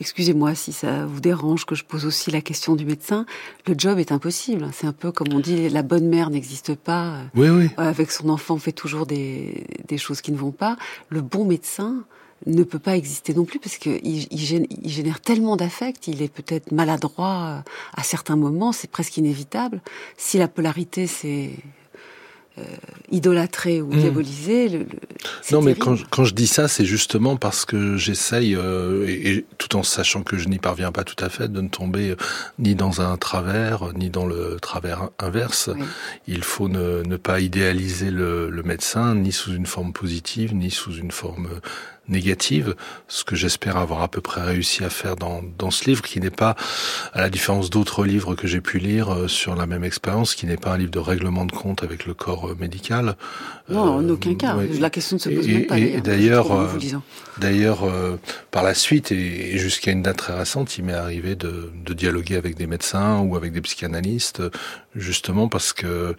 excusez-moi si ça vous dérange que je pose aussi la question du médecin, le job est impossible. C'est un peu comme on dit, la bonne mère n'existe pas. Oui, oui. Avec son enfant, on fait toujours des, des choses qui ne vont pas. Le bon médecin ne peut pas exister non plus parce qu'il il génère tellement d'affect, il est peut-être maladroit à certains moments, c'est presque inévitable. Si la polarité, c'est euh, idolâtré ou mmh. diabolisé. Le, non, mais quand, quand, je dis ça, c'est justement parce que j'essaye, euh, et, tout en sachant que je n'y parviens pas tout à fait, de ne tomber ni dans un travers, ni dans le travers inverse. Il faut ne, ne pas idéaliser le, le, médecin, ni sous une forme positive, ni sous une forme négative, ce que j'espère avoir à peu près réussi à faire dans, dans ce livre, qui n'est pas, à la différence d'autres livres que j'ai pu lire euh, sur la même expérience, qui n'est pas un livre de règlement de compte avec le corps euh, médical. Non, en euh, aucun cas. La question ne se pose et, même pas. Et d'ailleurs, d'ailleurs, par la suite et, jusqu'à une date très récente, il m'est arrivé de, de dialoguer avec des médecins ou avec des psychanalystes, justement parce que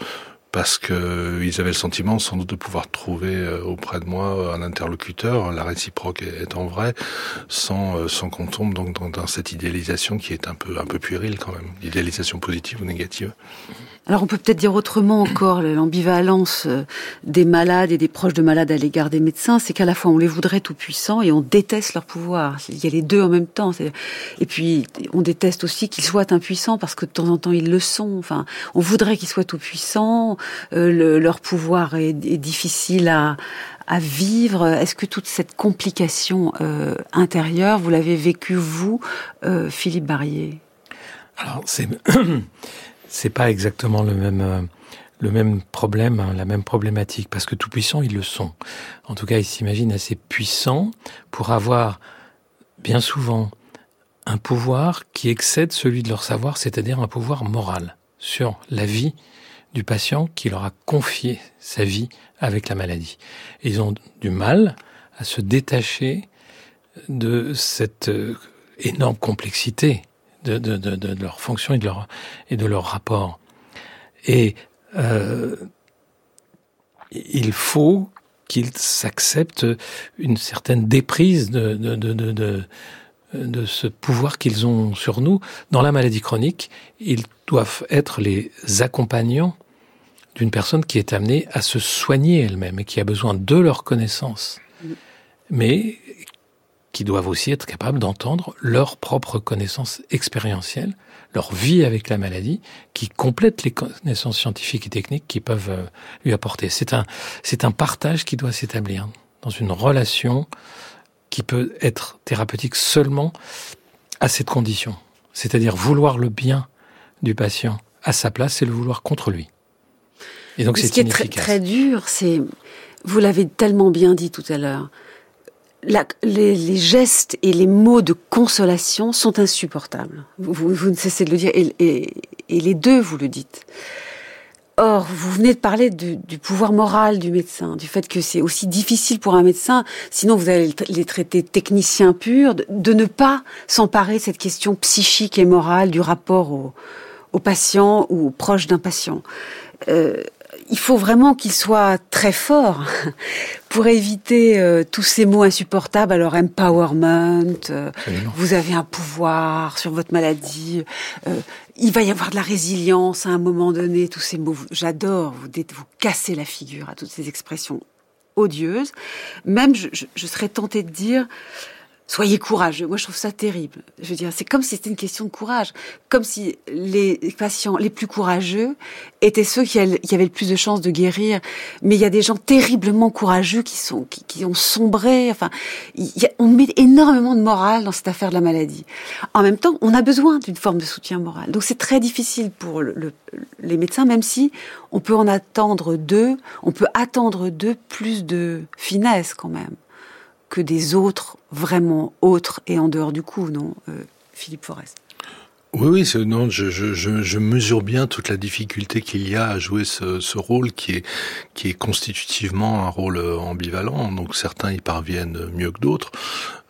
parce que ils avaient le sentiment sans doute de pouvoir trouver euh, auprès de moi un interlocuteur, la réciproque étant vraie, sans euh, sans qu'on tombe donc dans, cette idéalisation qui est un peu un peu puérile quand même, idéalisation positive ou négative. Alors on peut peut-être dire autrement encore l'ambivalence euh, des malades et des proches de malades à l'égard des médecins, c'est qu'à la fois on les voudrait tout puissants et on déteste leur pouvoir. Il y a les deux en même temps. Et puis on déteste aussi qu'ils soient impuissants parce que de temps en temps ils le sont. Enfin, on voudrait qu'ils soient tout puissants. Euh, leur pouvoir est, difficile à, vivre Est-ce que toute cette complication euh, intérieure, vous l'avez vécue vous, Philippe Barrier? Alors c'est [COUGHS] c'est pas exactement le même euh, le même problème, hein, la même problématique, parce que tout puissants, ils le sont. En tout cas, ils s'imaginent assez puissants pour avoir bien souvent un pouvoir qui excède celui de leur savoir, c'est-à-dire un pouvoir moral sur la vie du patient qui leur a confié sa vie avec la maladie. Ils ont du mal à se détacher de cette euh, énorme complexité de, de, de, de, leur fonction et de leur, et de leur rapport. Et euh, il faut qu'ils s'acceptent une certaine déprise de, de, de, de ce pouvoir qu'ils ont sur nous. Dans la maladie chronique, ils doivent être les accompagnants d'une personne qui est amenée à se soigner elle-même et qui a besoin de leur connaissance, mais qui doivent aussi être capables d'entendre leur propre connaissance expérientielle, leur vie avec la maladie, qui complète les connaissances scientifiques et techniques qu'ils peuvent euh, lui apporter. C'est un, c'est un partage qui doit s'établir dans une relation qui peut être thérapeutique seulement à cette condition. C'est-à-dire vouloir le bien du patient à sa place c'est le vouloir contre lui. Et donc c'est Ce qui est très, très dur, c'est, vous l'avez tellement bien dit tout à l'heure, la, les, les, gestes et les mots de consolation sont insupportables. Vous, vous ne cessez de le dire, et, et, et, les deux, vous le dites. Or, vous venez de parler du, du pouvoir moral du médecin, du fait que c'est aussi difficile pour un médecin, sinon vous allez les traiter techniciens purs, de, de ne pas s'emparer de cette question psychique et morale du rapport au, au patient ou aux proches d'un patient. Euh, il faut vraiment qu'il soit très fort [LAUGHS] pour éviter euh, tous ces mots insupportables. Alors empowerment, euh, vous avez un pouvoir sur votre maladie, euh, il va y avoir de la résilience à un moment donné. Tous ces mots, j'adore. Vous vous cassez la figure à toutes ces expressions odieuses. Même, je, je serais tentée de dire soyez courageux. Moi, je trouve ça terrible. Je veux dire, c'est comme si c'était une question de courage. Comme si les patients les plus courageux étaient ceux qui, avaient le plus de chances de guérir. Mais il y a des gens terriblement courageux qui sont, qui, ont sombré. Enfin, on met énormément de morale dans cette affaire de la maladie. En même temps, on a besoin d'une forme de soutien moral. Donc c'est très difficile pour les médecins, même si on peut en attendre d'eux, on peut attendre d'eux plus de finesse quand même que des autres vraiment autres et en dehors du coup, non, euh, Philippe Forest oui, oui, non, je, mesure bien toute la difficulté qu'il y a à jouer ce, rôle qui est, constitutivement un rôle ambivalent. Donc certains y parviennent mieux que d'autres.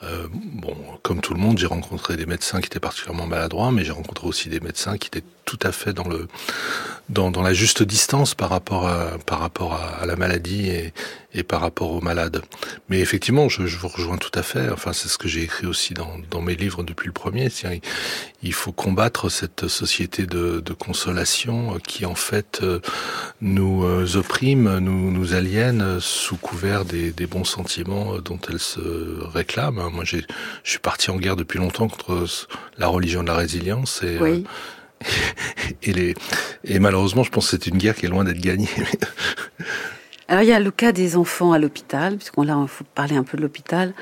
Euh, bon, comme tout le monde, j'ai rencontré des médecins qui étaient particulièrement maladroits, mais j'ai rencontré aussi des médecins qui étaient tout à fait dans le dans, dans la juste distance par rapport à par rapport à, la maladie et, et par rapport aux malades. Mais effectivement, je, je vous rejoins tout à fait. Enfin, c'est ce que j'ai écrit aussi dans, dans mes livres depuis le premier. Il, il faut combattre cette société de, de consolation qui en fait nous opprime, nous nous aliène sous couvert des, des bons sentiments dont elle se réclame. Moi, j'ai je suis parti en guerre depuis longtemps contre la religion de la résilience et oui. [LAUGHS] et, les, et malheureusement, je pense que c'est une guerre qui est loin d'être gagnée. Alors il y a le cas des enfants à l'hôpital, puisqu'on là, il faut parler un peu de l'hôpital.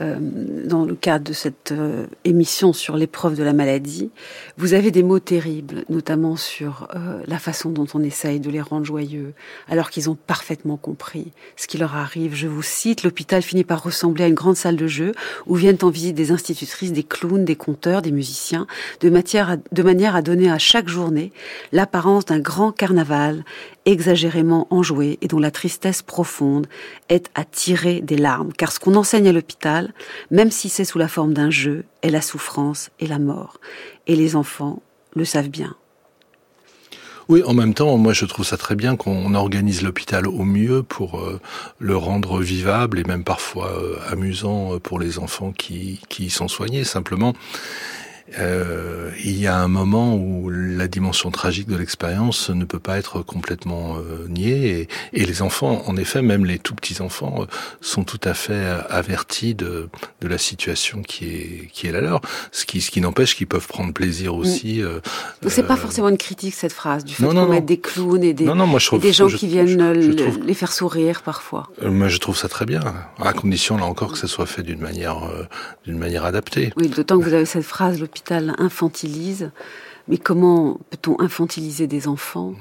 Euh, dans le cadre de cette euh, émission sur l'épreuve de la maladie, vous avez des mots terribles, notamment sur euh, la façon dont on essaye de les rendre joyeux, alors qu'ils ont parfaitement compris ce qui leur arrive. Je vous cite, l'hôpital finit par ressembler à une grande salle de jeu où viennent en visite des institutrices, des clowns, des conteurs, des musiciens, de, matière de manière à donner à chaque journée l'apparence d'un grand carnaval exagérément enjoué et dont la tristesse profonde est à tirer des larmes. Car ce qu'on enseigne à l'hôpital, même si c'est sous la forme d'un jeu, est la souffrance et la mort. Et les enfants le savent bien. Oui, en même temps, moi je trouve ça très bien qu'on organise l'hôpital au mieux pour euh, le rendre vivable et même parfois euh, amusant pour les enfants qui, qui y sont soignés. Simplement, euh, il y a un moment où la dimension tragique de l'expérience ne peut pas être complètement euh, niée et, et, les enfants, en effet, même les tout petits enfants, euh, sont tout à fait avertis de, de la situation qui est qui est la leur. Ce qui ce qui n'empêche qu'ils peuvent prendre plaisir aussi. Euh, c'est pas forcément une critique cette phrase du fait qu'on mette des clowns et des, et des gens qui viennent les faire sourire parfois. moi, je trouve ça très bien, à condition là encore que ça soit fait d'une manière d'une manière adaptée. Oui, d'autant que vous avez cette phrase infantilise. Mais comment peut-on infantiliser des enfants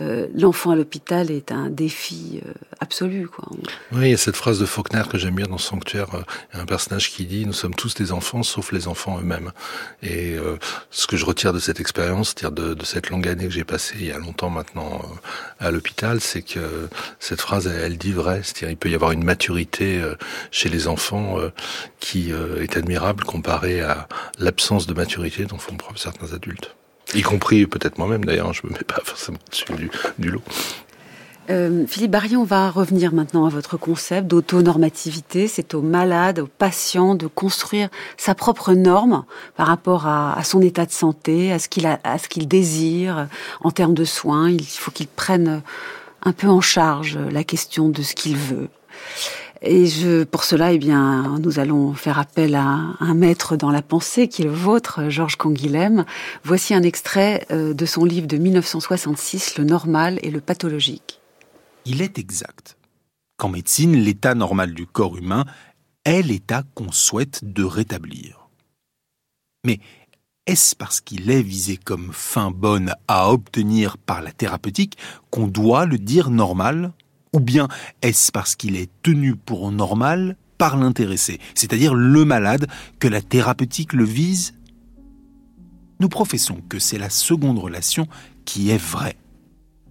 euh, L'enfant à l'hôpital est un défi euh, absolu. Quoi. Oui, il y a cette phrase de Faulkner que j'aime bien dans Sanctuaire. Euh, un personnage qui dit « Nous sommes tous des enfants, sauf les enfants eux-mêmes ». Et ce que je retire de cette expérience, c'est-à-dire de, de, cette longue année que j'ai passée il y a longtemps maintenant à l'hôpital, c'est que cette phrase, elle, elle dit vrai. C'est-à-dire il peut y avoir une maturité chez les enfants qui est admirable comparée à l'absence de maturité dont font preuve certains adultes. Y compris peut-être moi-même d'ailleurs, je me mets pas forcément dessus du, lot. Euh, Philippe Barry, on va revenir maintenant à votre concept d'autonormativité. C'est aux malades, aux patients de construire sa propre norme par rapport à, à son état de santé, à ce qu'il à ce qu'il désire en termes de soins. Il faut qu'il prenne un peu en charge la question de ce qu'il veut. Et je, pour cela, eh bien, nous allons faire appel à un maître dans la pensée qui est le vôtre, Georges Canguilhem. Voici un extrait euh, de son livre de 1966, Le normal et le pathologique. Il est exact qu'en médecine, l'état normal du corps humain est l'état qu'on souhaite de rétablir. Mais est-ce parce qu'il est visé comme fin bonne à obtenir par la thérapeutique qu'on doit le dire normal? Ou bien est-ce parce qu'il est tenu pour normal par l'intéressé, c'est-à-dire le malade, que la thérapeutique le vise? Nous professons que c'est la seconde relation qui est vraie.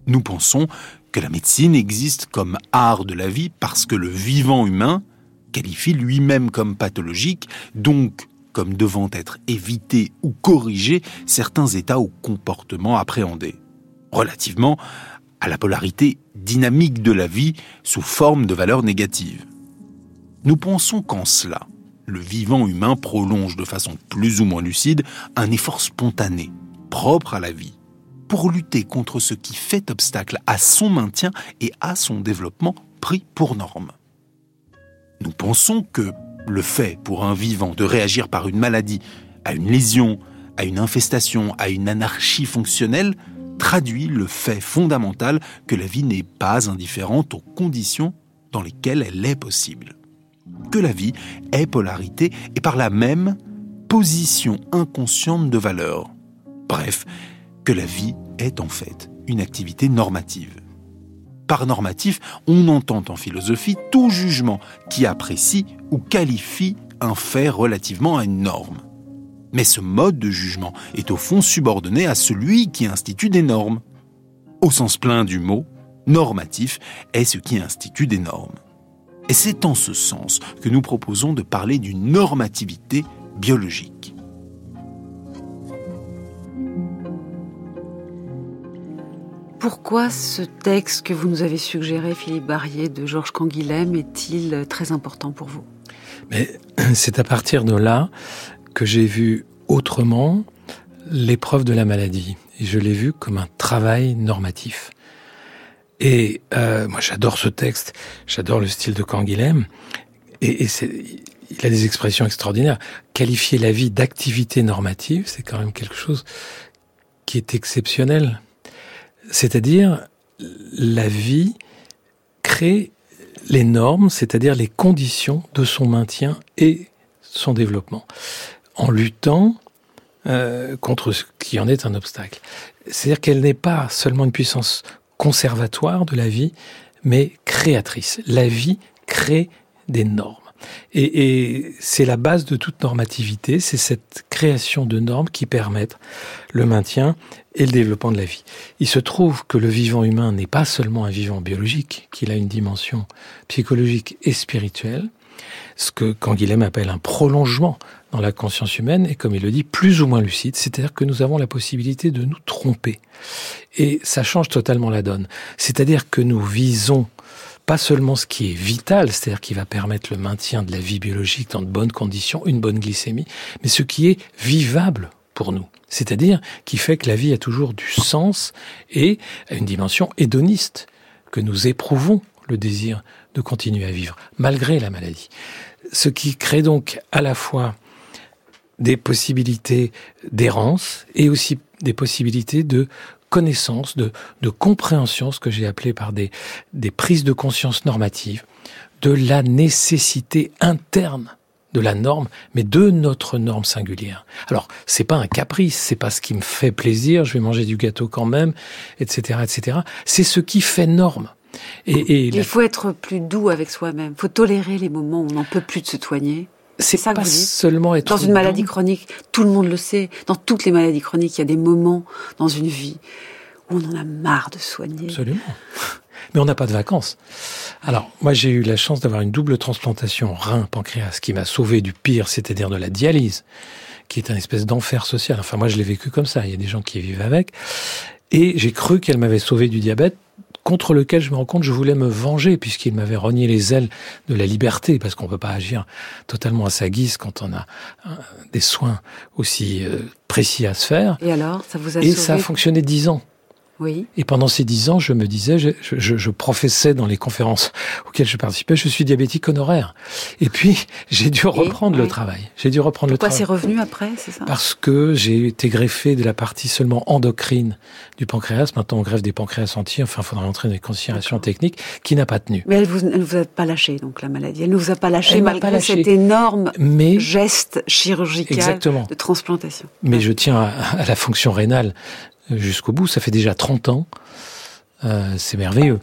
Nous pensons que la médecine existe comme art de la vie parce que le vivant humain qualifie lui-même comme pathologique, donc comme devant être évité ou corrigé certains états ou comportements appréhendés. Relativement à la polarité dynamique de la vie sous forme de valeurs négatives. Nous pensons qu'en cela, le vivant humain prolonge de façon plus ou moins lucide un effort spontané, propre à la vie, pour lutter contre ce qui fait obstacle à son maintien et à son développement pris pour norme. Nous pensons que le fait pour un vivant de réagir par une maladie, à une lésion, à une infestation, à une anarchie fonctionnelle, traduit le fait fondamental que la vie n'est pas indifférente aux conditions dans lesquelles elle est possible. Que la vie est polarité et par la même position inconsciente de valeur. Bref, que la vie est en fait une activité normative. Par normatif, on entend en philosophie tout jugement qui apprécie ou qualifie un fait relativement à une norme. Mais ce mode de jugement est au fond subordonné à celui qui institue des normes. Au sens plein du mot, normatif est ce qui institue des normes. Et c'est en ce sens que nous proposons de parler d'une normativité biologique. pourquoi ce texte que vous nous avez suggéré, Philippe Barrier, de Georges Canguilhem, est-il très important pour vous? Mais [CLEARS THROAT] c'est à partir de là que j'ai vu autrement l'épreuve de la maladie. Et je l'ai vu comme un travail normatif. Et euh, moi, j'adore ce texte, j'adore le style de Canguilhem. Et, et c'est, il a des expressions extraordinaires. Qualifier la vie d'activité normative, c'est quand même quelque chose qui est exceptionnel. C'est-à-dire, la vie crée les normes, c'est-à-dire les conditions de son maintien et son développement, en luttant euh, contre ce qui en est un obstacle. C'est-à-dire qu'elle n'est pas seulement une puissance conservatoire de la vie, mais créatrice. La vie crée des normes. Et, et c'est la base de toute normativité, c'est cette création de normes qui permettent le maintien et le développement de la vie. Il se trouve que le vivant humain n'est pas seulement un vivant biologique, qu'il a une dimension psychologique et spirituelle, ce que Canguilhem appelle un prolongement dans la conscience humaine, et comme il le dit, plus ou moins lucide, c'est-à-dire que nous avons la possibilité de nous tromper. Et ça change totalement la donne. C'est-à-dire que nous visons pas seulement ce qui est vital, c'est-à-dire qui va permettre le maintien de la vie biologique dans de bonnes conditions, une bonne glycémie, mais ce qui est vivable pour nous. C'est-à-dire qui fait que la vie a toujours du sens et une dimension hédoniste, que nous éprouvons le désir de continuer à vivre, malgré la maladie. Ce qui crée donc à la fois des possibilités d'errance et aussi des possibilités de connaissance, de, de compréhension, ce que j'ai appelé par des, des prises de conscience normatives, de la nécessité interne de la norme, mais de notre norme singulière. Alors, c'est pas un caprice, c'est pas ce qui me fait plaisir, je vais manger du gâteau quand même, etc., etc. C'est ce qui fait norme. Et, et il la... faut être plus doux avec soi-même. Il faut tolérer les moments où on n'en peut plus de se soigner. C'est ça que pas vous dites. seulement être dans une maladie chronique. Tout le monde le sait. Dans toutes les maladies chroniques, il y a des moments dans une vie où on en a marre de soigner. Absolument. Mais on n'a pas de vacances. Alors, moi, j'ai eu la chance d'avoir une double transplantation rein-pancréas qui m'a sauvé du pire, c'est-à-dire de la dialyse, qui est un espèce d'enfer social. Enfin, moi, je l'ai vécu comme ça. Il y a des gens qui vivent avec. Et j'ai cru qu'elle m'avait sauvé du diabète contre lequel je me rends compte je voulais me venger puisqu'il m'avait renié les ailes de la liberté parce qu'on peut pas agir totalement à sa guise quand on a des soins aussi euh, précis à se faire. Et alors, ça vous a Et sauvé ça a fonctionné dix ans. Oui. Et pendant ces dix ans, je me disais, je, je, je, professais dans les conférences auxquelles je participais, je suis diabétique honoraire. Et puis, [LAUGHS] j'ai dû reprendre Et, le oui. travail. J'ai dû reprendre Pourquoi le c'est travail. revenu après, c'est ça? Parce que j'ai été greffé de la partie seulement endocrine du pancréas. Maintenant, on greffe des pancréas entiers. Enfin, il faudra rentrer dans les considérations techniques qui n'a pas tenu. Mais elle vous, elle vous a pas lâché, donc la maladie. Elle ne vous a pas lâché Elle m'a malgré pas lâché. cet énorme Mais geste chirurgical Exactement. de transplantation. Mais je tiens à, à la fonction rénale jusqu'au bout. Ça fait déjà 30 ans. Euh, c'est merveilleux.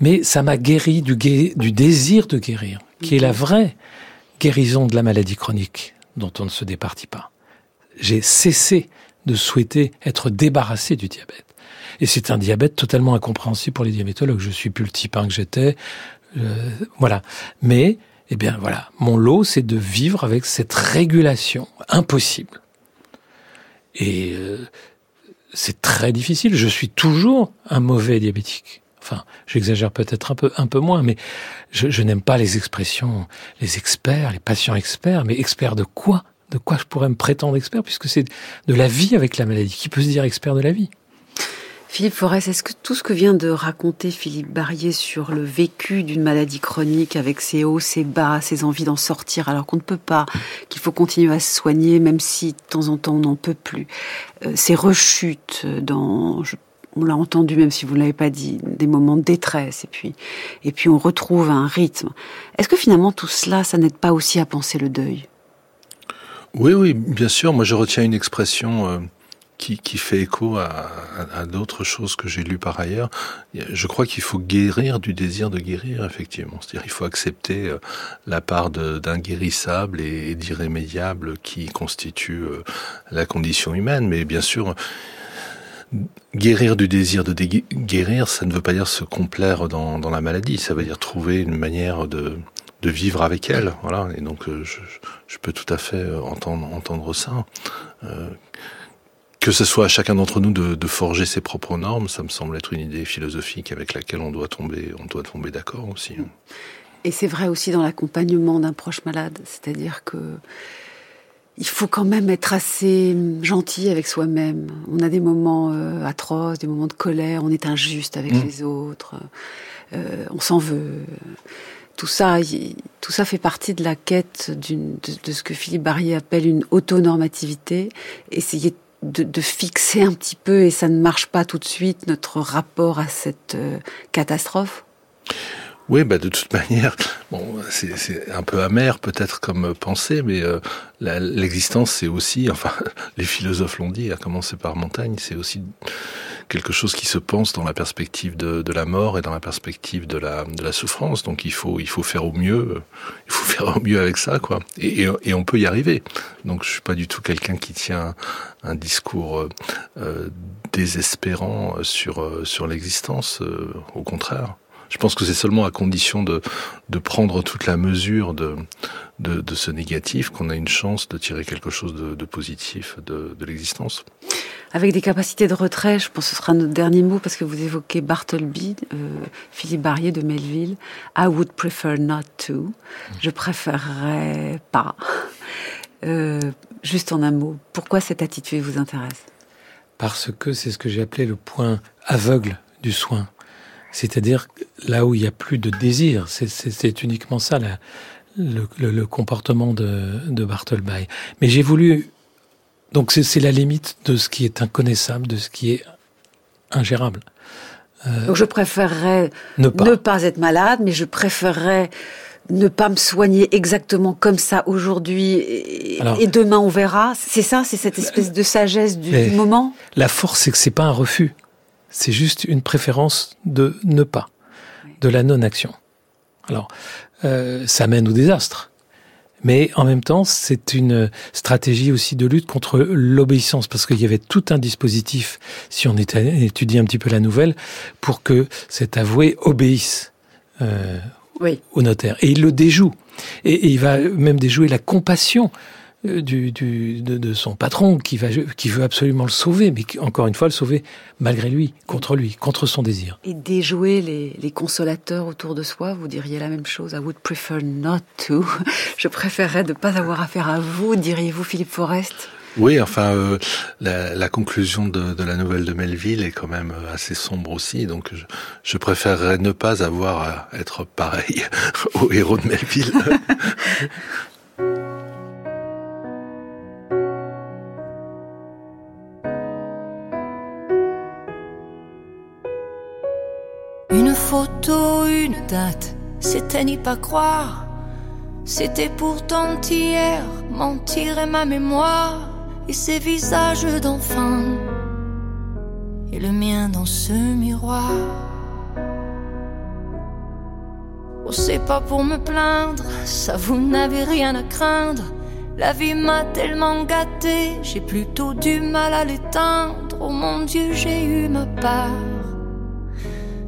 Mais ça m'a guéri du, gué- du désir de guérir, qui est la vraie guérison de la maladie chronique dont on ne se départit pas. J'ai cessé de souhaiter être débarrassé du diabète. Et c'est un diabète totalement incompréhensible pour les diabétologues. Je suis plus le type 1 que j'étais. Euh, voilà. Mais, eh bien, voilà. Mon lot, c'est de vivre avec cette régulation impossible. Et euh, c'est très difficile. Je suis toujours un mauvais diabétique. Enfin, j'exagère peut-être un peu, un peu moins, mais je, je n'aime pas les expressions, les experts, les patients experts. Mais experts de quoi? De quoi je pourrais me prétendre expert puisque c'est de la vie avec la maladie. Qui peut se dire expert de la vie? Philippe Forest, est-ce que tout ce que vient de raconter Philippe Barrier sur le vécu d'une maladie chronique avec ses hauts, ses bas, ses envies d'en sortir alors qu'on ne peut pas, qu'il faut continuer à se soigner même si de temps en temps on n'en peut plus, euh, ces rechutes dans, je- on l'a entendu même si vous ne l'avez pas dit, des moments de détresse et puis, et puis on retrouve un rythme. Est-ce que finalement tout cela, ça n'aide pas aussi à penser le deuil? Oui, oui, bien sûr. Moi, je retiens une expression euh, qui, fait écho à, d'autres choses que j'ai lues par ailleurs. Je crois qu'il faut guérir du désir de guérir, effectivement. C'est-à-dire il faut accepter euh, la part d'inguérissable et, d'irrémédiable qui constitue euh, la condition humaine. Mais bien sûr, guérir du désir de guérir, ça ne veut pas dire se complaire dans, la maladie. Ça veut dire trouver une manière de, vivre avec elle. Voilà. Et donc, euh, je, peux tout à fait entendre, ça. Que ce soit à chacun d'entre nous de, de, forger ses propres normes, ça me semble être une idée philosophique avec laquelle on doit tomber, on doit tomber d'accord aussi. Et c'est vrai aussi dans l'accompagnement d'un proche malade, c'est-à-dire que il faut quand même être assez gentil avec soi-même. On a des moments euh, atroces, des moments de colère, on est injuste avec mmh. les autres, euh, on s'en veut. Tout ça, tout ça fait partie de la quête de, de, ce que Philippe Barrier appelle une autonormativité. Essayer de, de, fixer un petit peu, et ça ne marche pas tout de suite, notre rapport à cette euh, catastrophe? Oui, bah de toute [LAUGHS] manière, bon, c'est un peu amer peut-être comme pensée, mais euh, l'existence c'est aussi, enfin, [LAUGHS] les philosophes l'ont dit, à commencer par Montaigne, c'est aussi quelque chose qui se pense dans la perspective de, de, la mort et dans la perspective de la, de la souffrance. Donc il faut, il faut faire au mieux, il faut faire au mieux avec ça, quoi. Et, et, et on peut y arriver. Donc je suis pas du tout quelqu'un qui tient un, discours euh, désespérant sur sur l'existence. Euh, au contraire. Je pense que c'est seulement à condition de, de prendre toute la mesure de, de, de ce négatif qu'on a une chance de tirer quelque chose de, de positif de, de l'existence. Avec des capacités de retrait, je pense que ce sera notre dernier mot parce que vous évoquez Bartleby, euh, Philippe Barrier de Melville. I would prefer not to. Je préférerais pas. Euh, juste en un mot, pourquoi cette attitude vous intéresse? Parce que c'est ce que j'ai appelé le point aveugle du soin. C'est-à-dire là où il n'y a plus de désir. C'est uniquement ça la, le, le, le, comportement de, de Bartleby. Mais j'ai voulu... Donc c'est la limite de ce qui est inconnaissable, de ce qui est ingérable. Euh, Donc je préférerais ne pas. ne pas être malade, mais je préférerais ne pas me soigner exactement comme ça aujourd'hui et, et, demain on verra. C'est ça, c'est cette espèce de sagesse du, du moment? La force, c'est que c'est pas un refus. C'est juste une préférence de ne pas, de la non-action. Alors, euh, ça mène au désastre. Mais en même temps, c'est une stratégie aussi de lutte contre l'obéissance, parce qu'il y avait tout un dispositif, si on étudie un petit peu la nouvelle, pour que cet avoué obéisse euh, oui. au notaire. Et il le déjoue. Et, et, il va même déjouer la compassion du, du, de, de, son patron qui, va, qui veut absolument le sauver, mais qui, encore une fois le sauver malgré lui, contre lui, contre son désir. Et déjouer les, les consolateurs autour de soi, vous diriez la même chose. I would prefer not to. Je préférerais ne pas avoir affaire à vous, diriez-vous, Philippe Forest? Oui, enfin, euh, la, la, conclusion de, de, la nouvelle de Melville est quand même euh, assez sombre aussi, donc je, je préférerais ne pas avoir à être pareil [LAUGHS] au héros de Melville. [LAUGHS] photo, une date, c'était n'y pas croire. C'était pourtant hier, mentir et ma mémoire, et ces visages d'enfants, et le mien dans ce miroir. Oh, c'est pas pour me plaindre, ça vous n'avez rien à craindre. La vie m'a tellement gâté, j'ai plutôt du mal à l'éteindre. Oh mon Dieu, j'ai eu ma part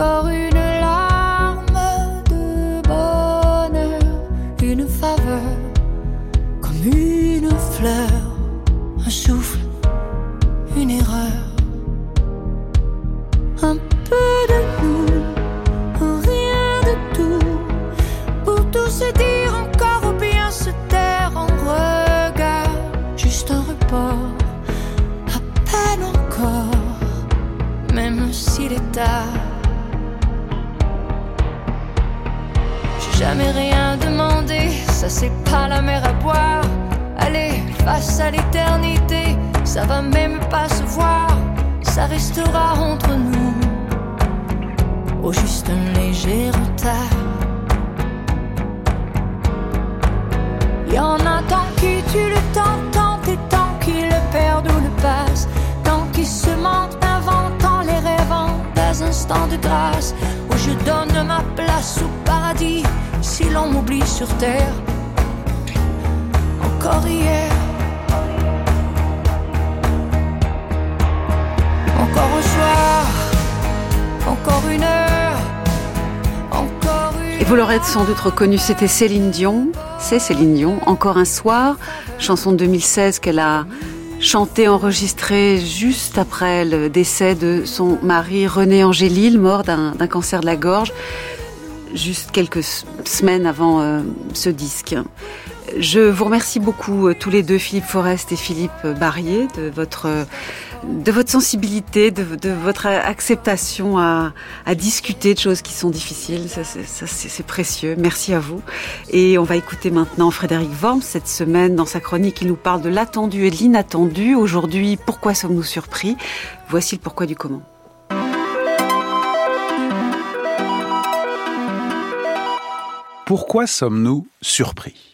encore une larme de bonheur, une faveur, comme une fleur, un souffle, une erreur, un peu de nous, rien de tout, pour tout se dire encore ou bien se taire en regard, juste un report, à peine encore, même s'il est tard. jamais rien demandé. Ça, c'est pas la mer à boire. Allez, face à l'éternité, ça va même pas se voir. Ça restera entre nous. Au juste un léger retard. Y en a tant qui tu le tentent, tant et tant qui le perdent ou le passent, tant qui se mentent, inventant les rêvant des instants de grâce où je donne ma place au paradis l'on m'oublie sur terre. Encore hier. Encore un soir. Encore une heure. Encore une Et vous l'aurez sans doute reconnu, c'était Céline Dion. C'est Céline Dion. Encore un soir. Chanson de 2016 qu'elle a chantée, enregistrée juste après le décès de son mari René Angélil, mort d'un cancer de la gorge, juste quelques semaines avant euh, ce disque. Je vous remercie beaucoup euh, tous les deux, Philippe Forest et Philippe Barrier, de votre euh, de votre sensibilité, de, votre acceptation à, à discuter de choses qui sont difficiles. Ça, c'est- précieux. Merci à vous. Et on va écouter maintenant Frédéric Worms cette semaine dans sa chronique. Il nous parle de l'attendu et de l'inattendu. Aujourd'hui, pourquoi sommes-nous surpris? Voici le pourquoi du comment. Pourquoi sommes-nous surpris?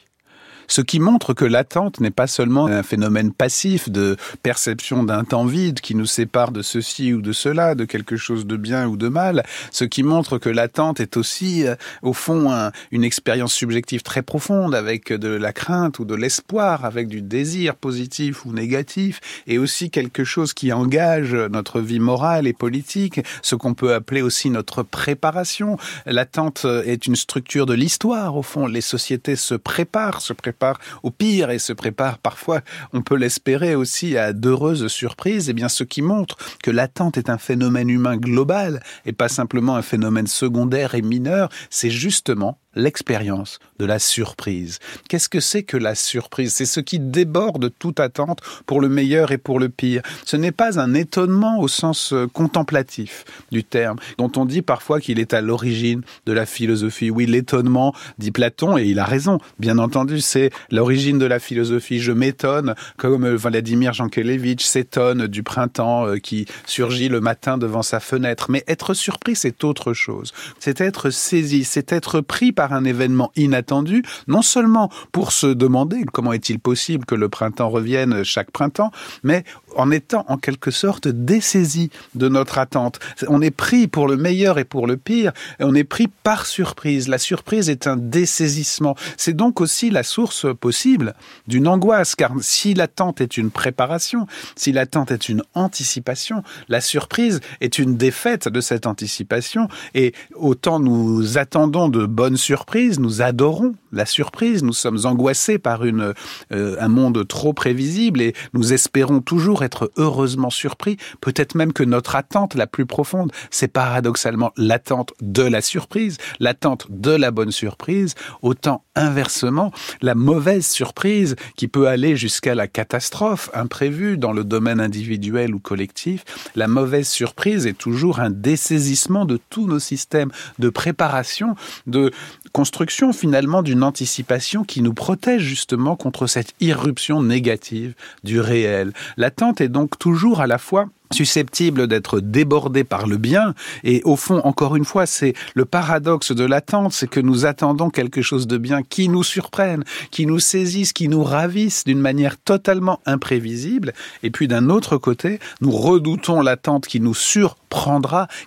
Ce qui montre que l'attente n'est pas seulement un phénomène passif de perception d'un temps vide qui nous sépare de ceci ou de cela, de quelque chose de bien ou de mal, ce qui montre que l'attente est aussi, euh, au fond, un- une expérience subjective très profonde avec de la crainte ou de l'espoir, avec du désir positif ou négatif, et aussi quelque chose qui engage notre vie morale et politique, ce qu'on peut appeler aussi notre préparation. L'attente est une structure de l'histoire, au fond. Les sociétés se préparent, se préparent au pire et se préparent parfois, on peut l'espérer aussi, à d'heureuses surprises. Eh bien, ce qui montre que l'attente est un phénomène humain global et pas simplement un phénomène secondaire et mineur, c'est justement l'expérience de la surprise. Qu'est-ce que c'est que la surprise? C'est ce qui déborde toute attente pour le meilleur et pour le pire. Ce n'est pas un étonnement au sens euh, contemplatif du terme, dont on dit parfois qu'il est à l'origine de la philosophie. Oui, l'étonnement, dit Platon, et il a raison, bien entendu, c'est l'origine de la philosophie. Je m'étonne, comme euh, Vladimir Jankélévitch s'étonne du printemps euh, qui surgit le matin devant sa fenêtre. Mais être surpris, c'est autre chose. C'est être saisi, c'est être pris par un événement inattendu, non seulement pour se demander comment est-il possible que le printemps revienne chaque printemps, mais en étant en quelque sorte dessaisi de notre attente. On est pris pour le meilleur et pour le pire, on est pris par surprise. La surprise est un dessaisissement. C'est donc aussi la source possible d'une angoisse, car si l'attente est une préparation, si l'attente est une anticipation, la surprise est une défaite de cette anticipation, et autant nous attendons de bonnes surprises, nous adorons la surprise, nous sommes angoissés par une, euh, un monde trop prévisible et nous espérons toujours être heureusement surpris, peut-être même que notre attente la plus profonde, c'est paradoxalement l'attente de la surprise, l'attente de la bonne surprise, autant inversement, la mauvaise surprise qui peut aller jusqu'à la catastrophe imprévue dans le domaine individuel ou collectif, la mauvaise surprise est toujours un dessaisissement de tous nos systèmes de préparation, de construction finalement d'une anticipation qui nous protège justement contre cette irruption négative du réel. L'attente est donc toujours à la fois susceptible d'être débordée par le bien. Et au fond encore une fois c'est le paradoxe de l'attente c'est que nous attendons quelque chose de bien qui nous surprenne qui nous saisisse qui nous ravisse d'une manière totalement imprévisible. Et puis d'un autre côté nous redoutons l'attente qui nous surprendra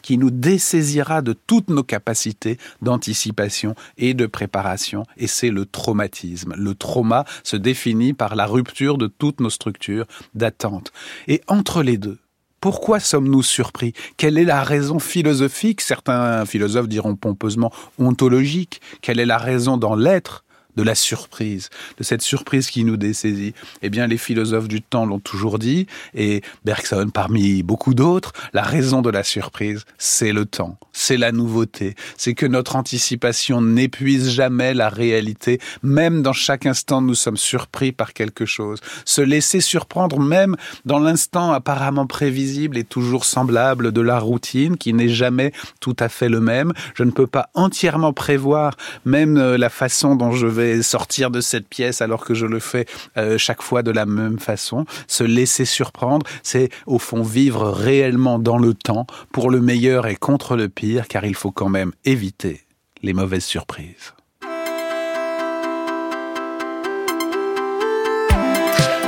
qui nous dessaisira de toutes nos capacités d'anticipation et de préparation. Et c'est le traumatisme. Le trauma se définit par la rupture de toutes nos structures d'attente. Et entre les deux pourquoi sommes-nous surpris? Quelle est la raison philosophique? Certains philosophes diront pompeusement ontologique. Quelle est la raison dans l'être? De la surprise, de cette surprise qui nous dessaisit. Eh bien, les philosophes du temps l'ont toujours dit, et Bergson parmi beaucoup d'autres, la raison de la surprise, c'est le temps, c'est la nouveauté, c'est que notre anticipation n'épuise jamais la réalité, même dans chaque instant nous sommes surpris par quelque chose. Se laisser surprendre même dans l'instant apparemment prévisible et toujours semblable de la routine qui n'est jamais tout à fait le même. Je ne peux pas entièrement prévoir même euh, la façon dont je vais sortir de cette pièce alors que je le fais euh, chaque fois de la même façon. Se laisser surprendre, c'est au fond vivre réellement dans le temps pour le meilleur et contre le pire, car il faut quand même éviter les mauvaises surprises.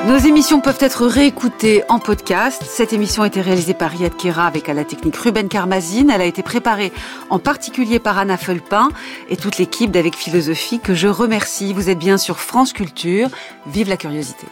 Nos émissions peuvent être réécoutées en podcast. Cette émission a été réalisée par Riyad Kera avec à la technique Ruben Carmazine. Elle a été préparée en particulier par Anna Felpin et toute l'équipe d'Avec Philosophie que je remercie. Vous êtes bien sur France Culture. Vive la curiosité.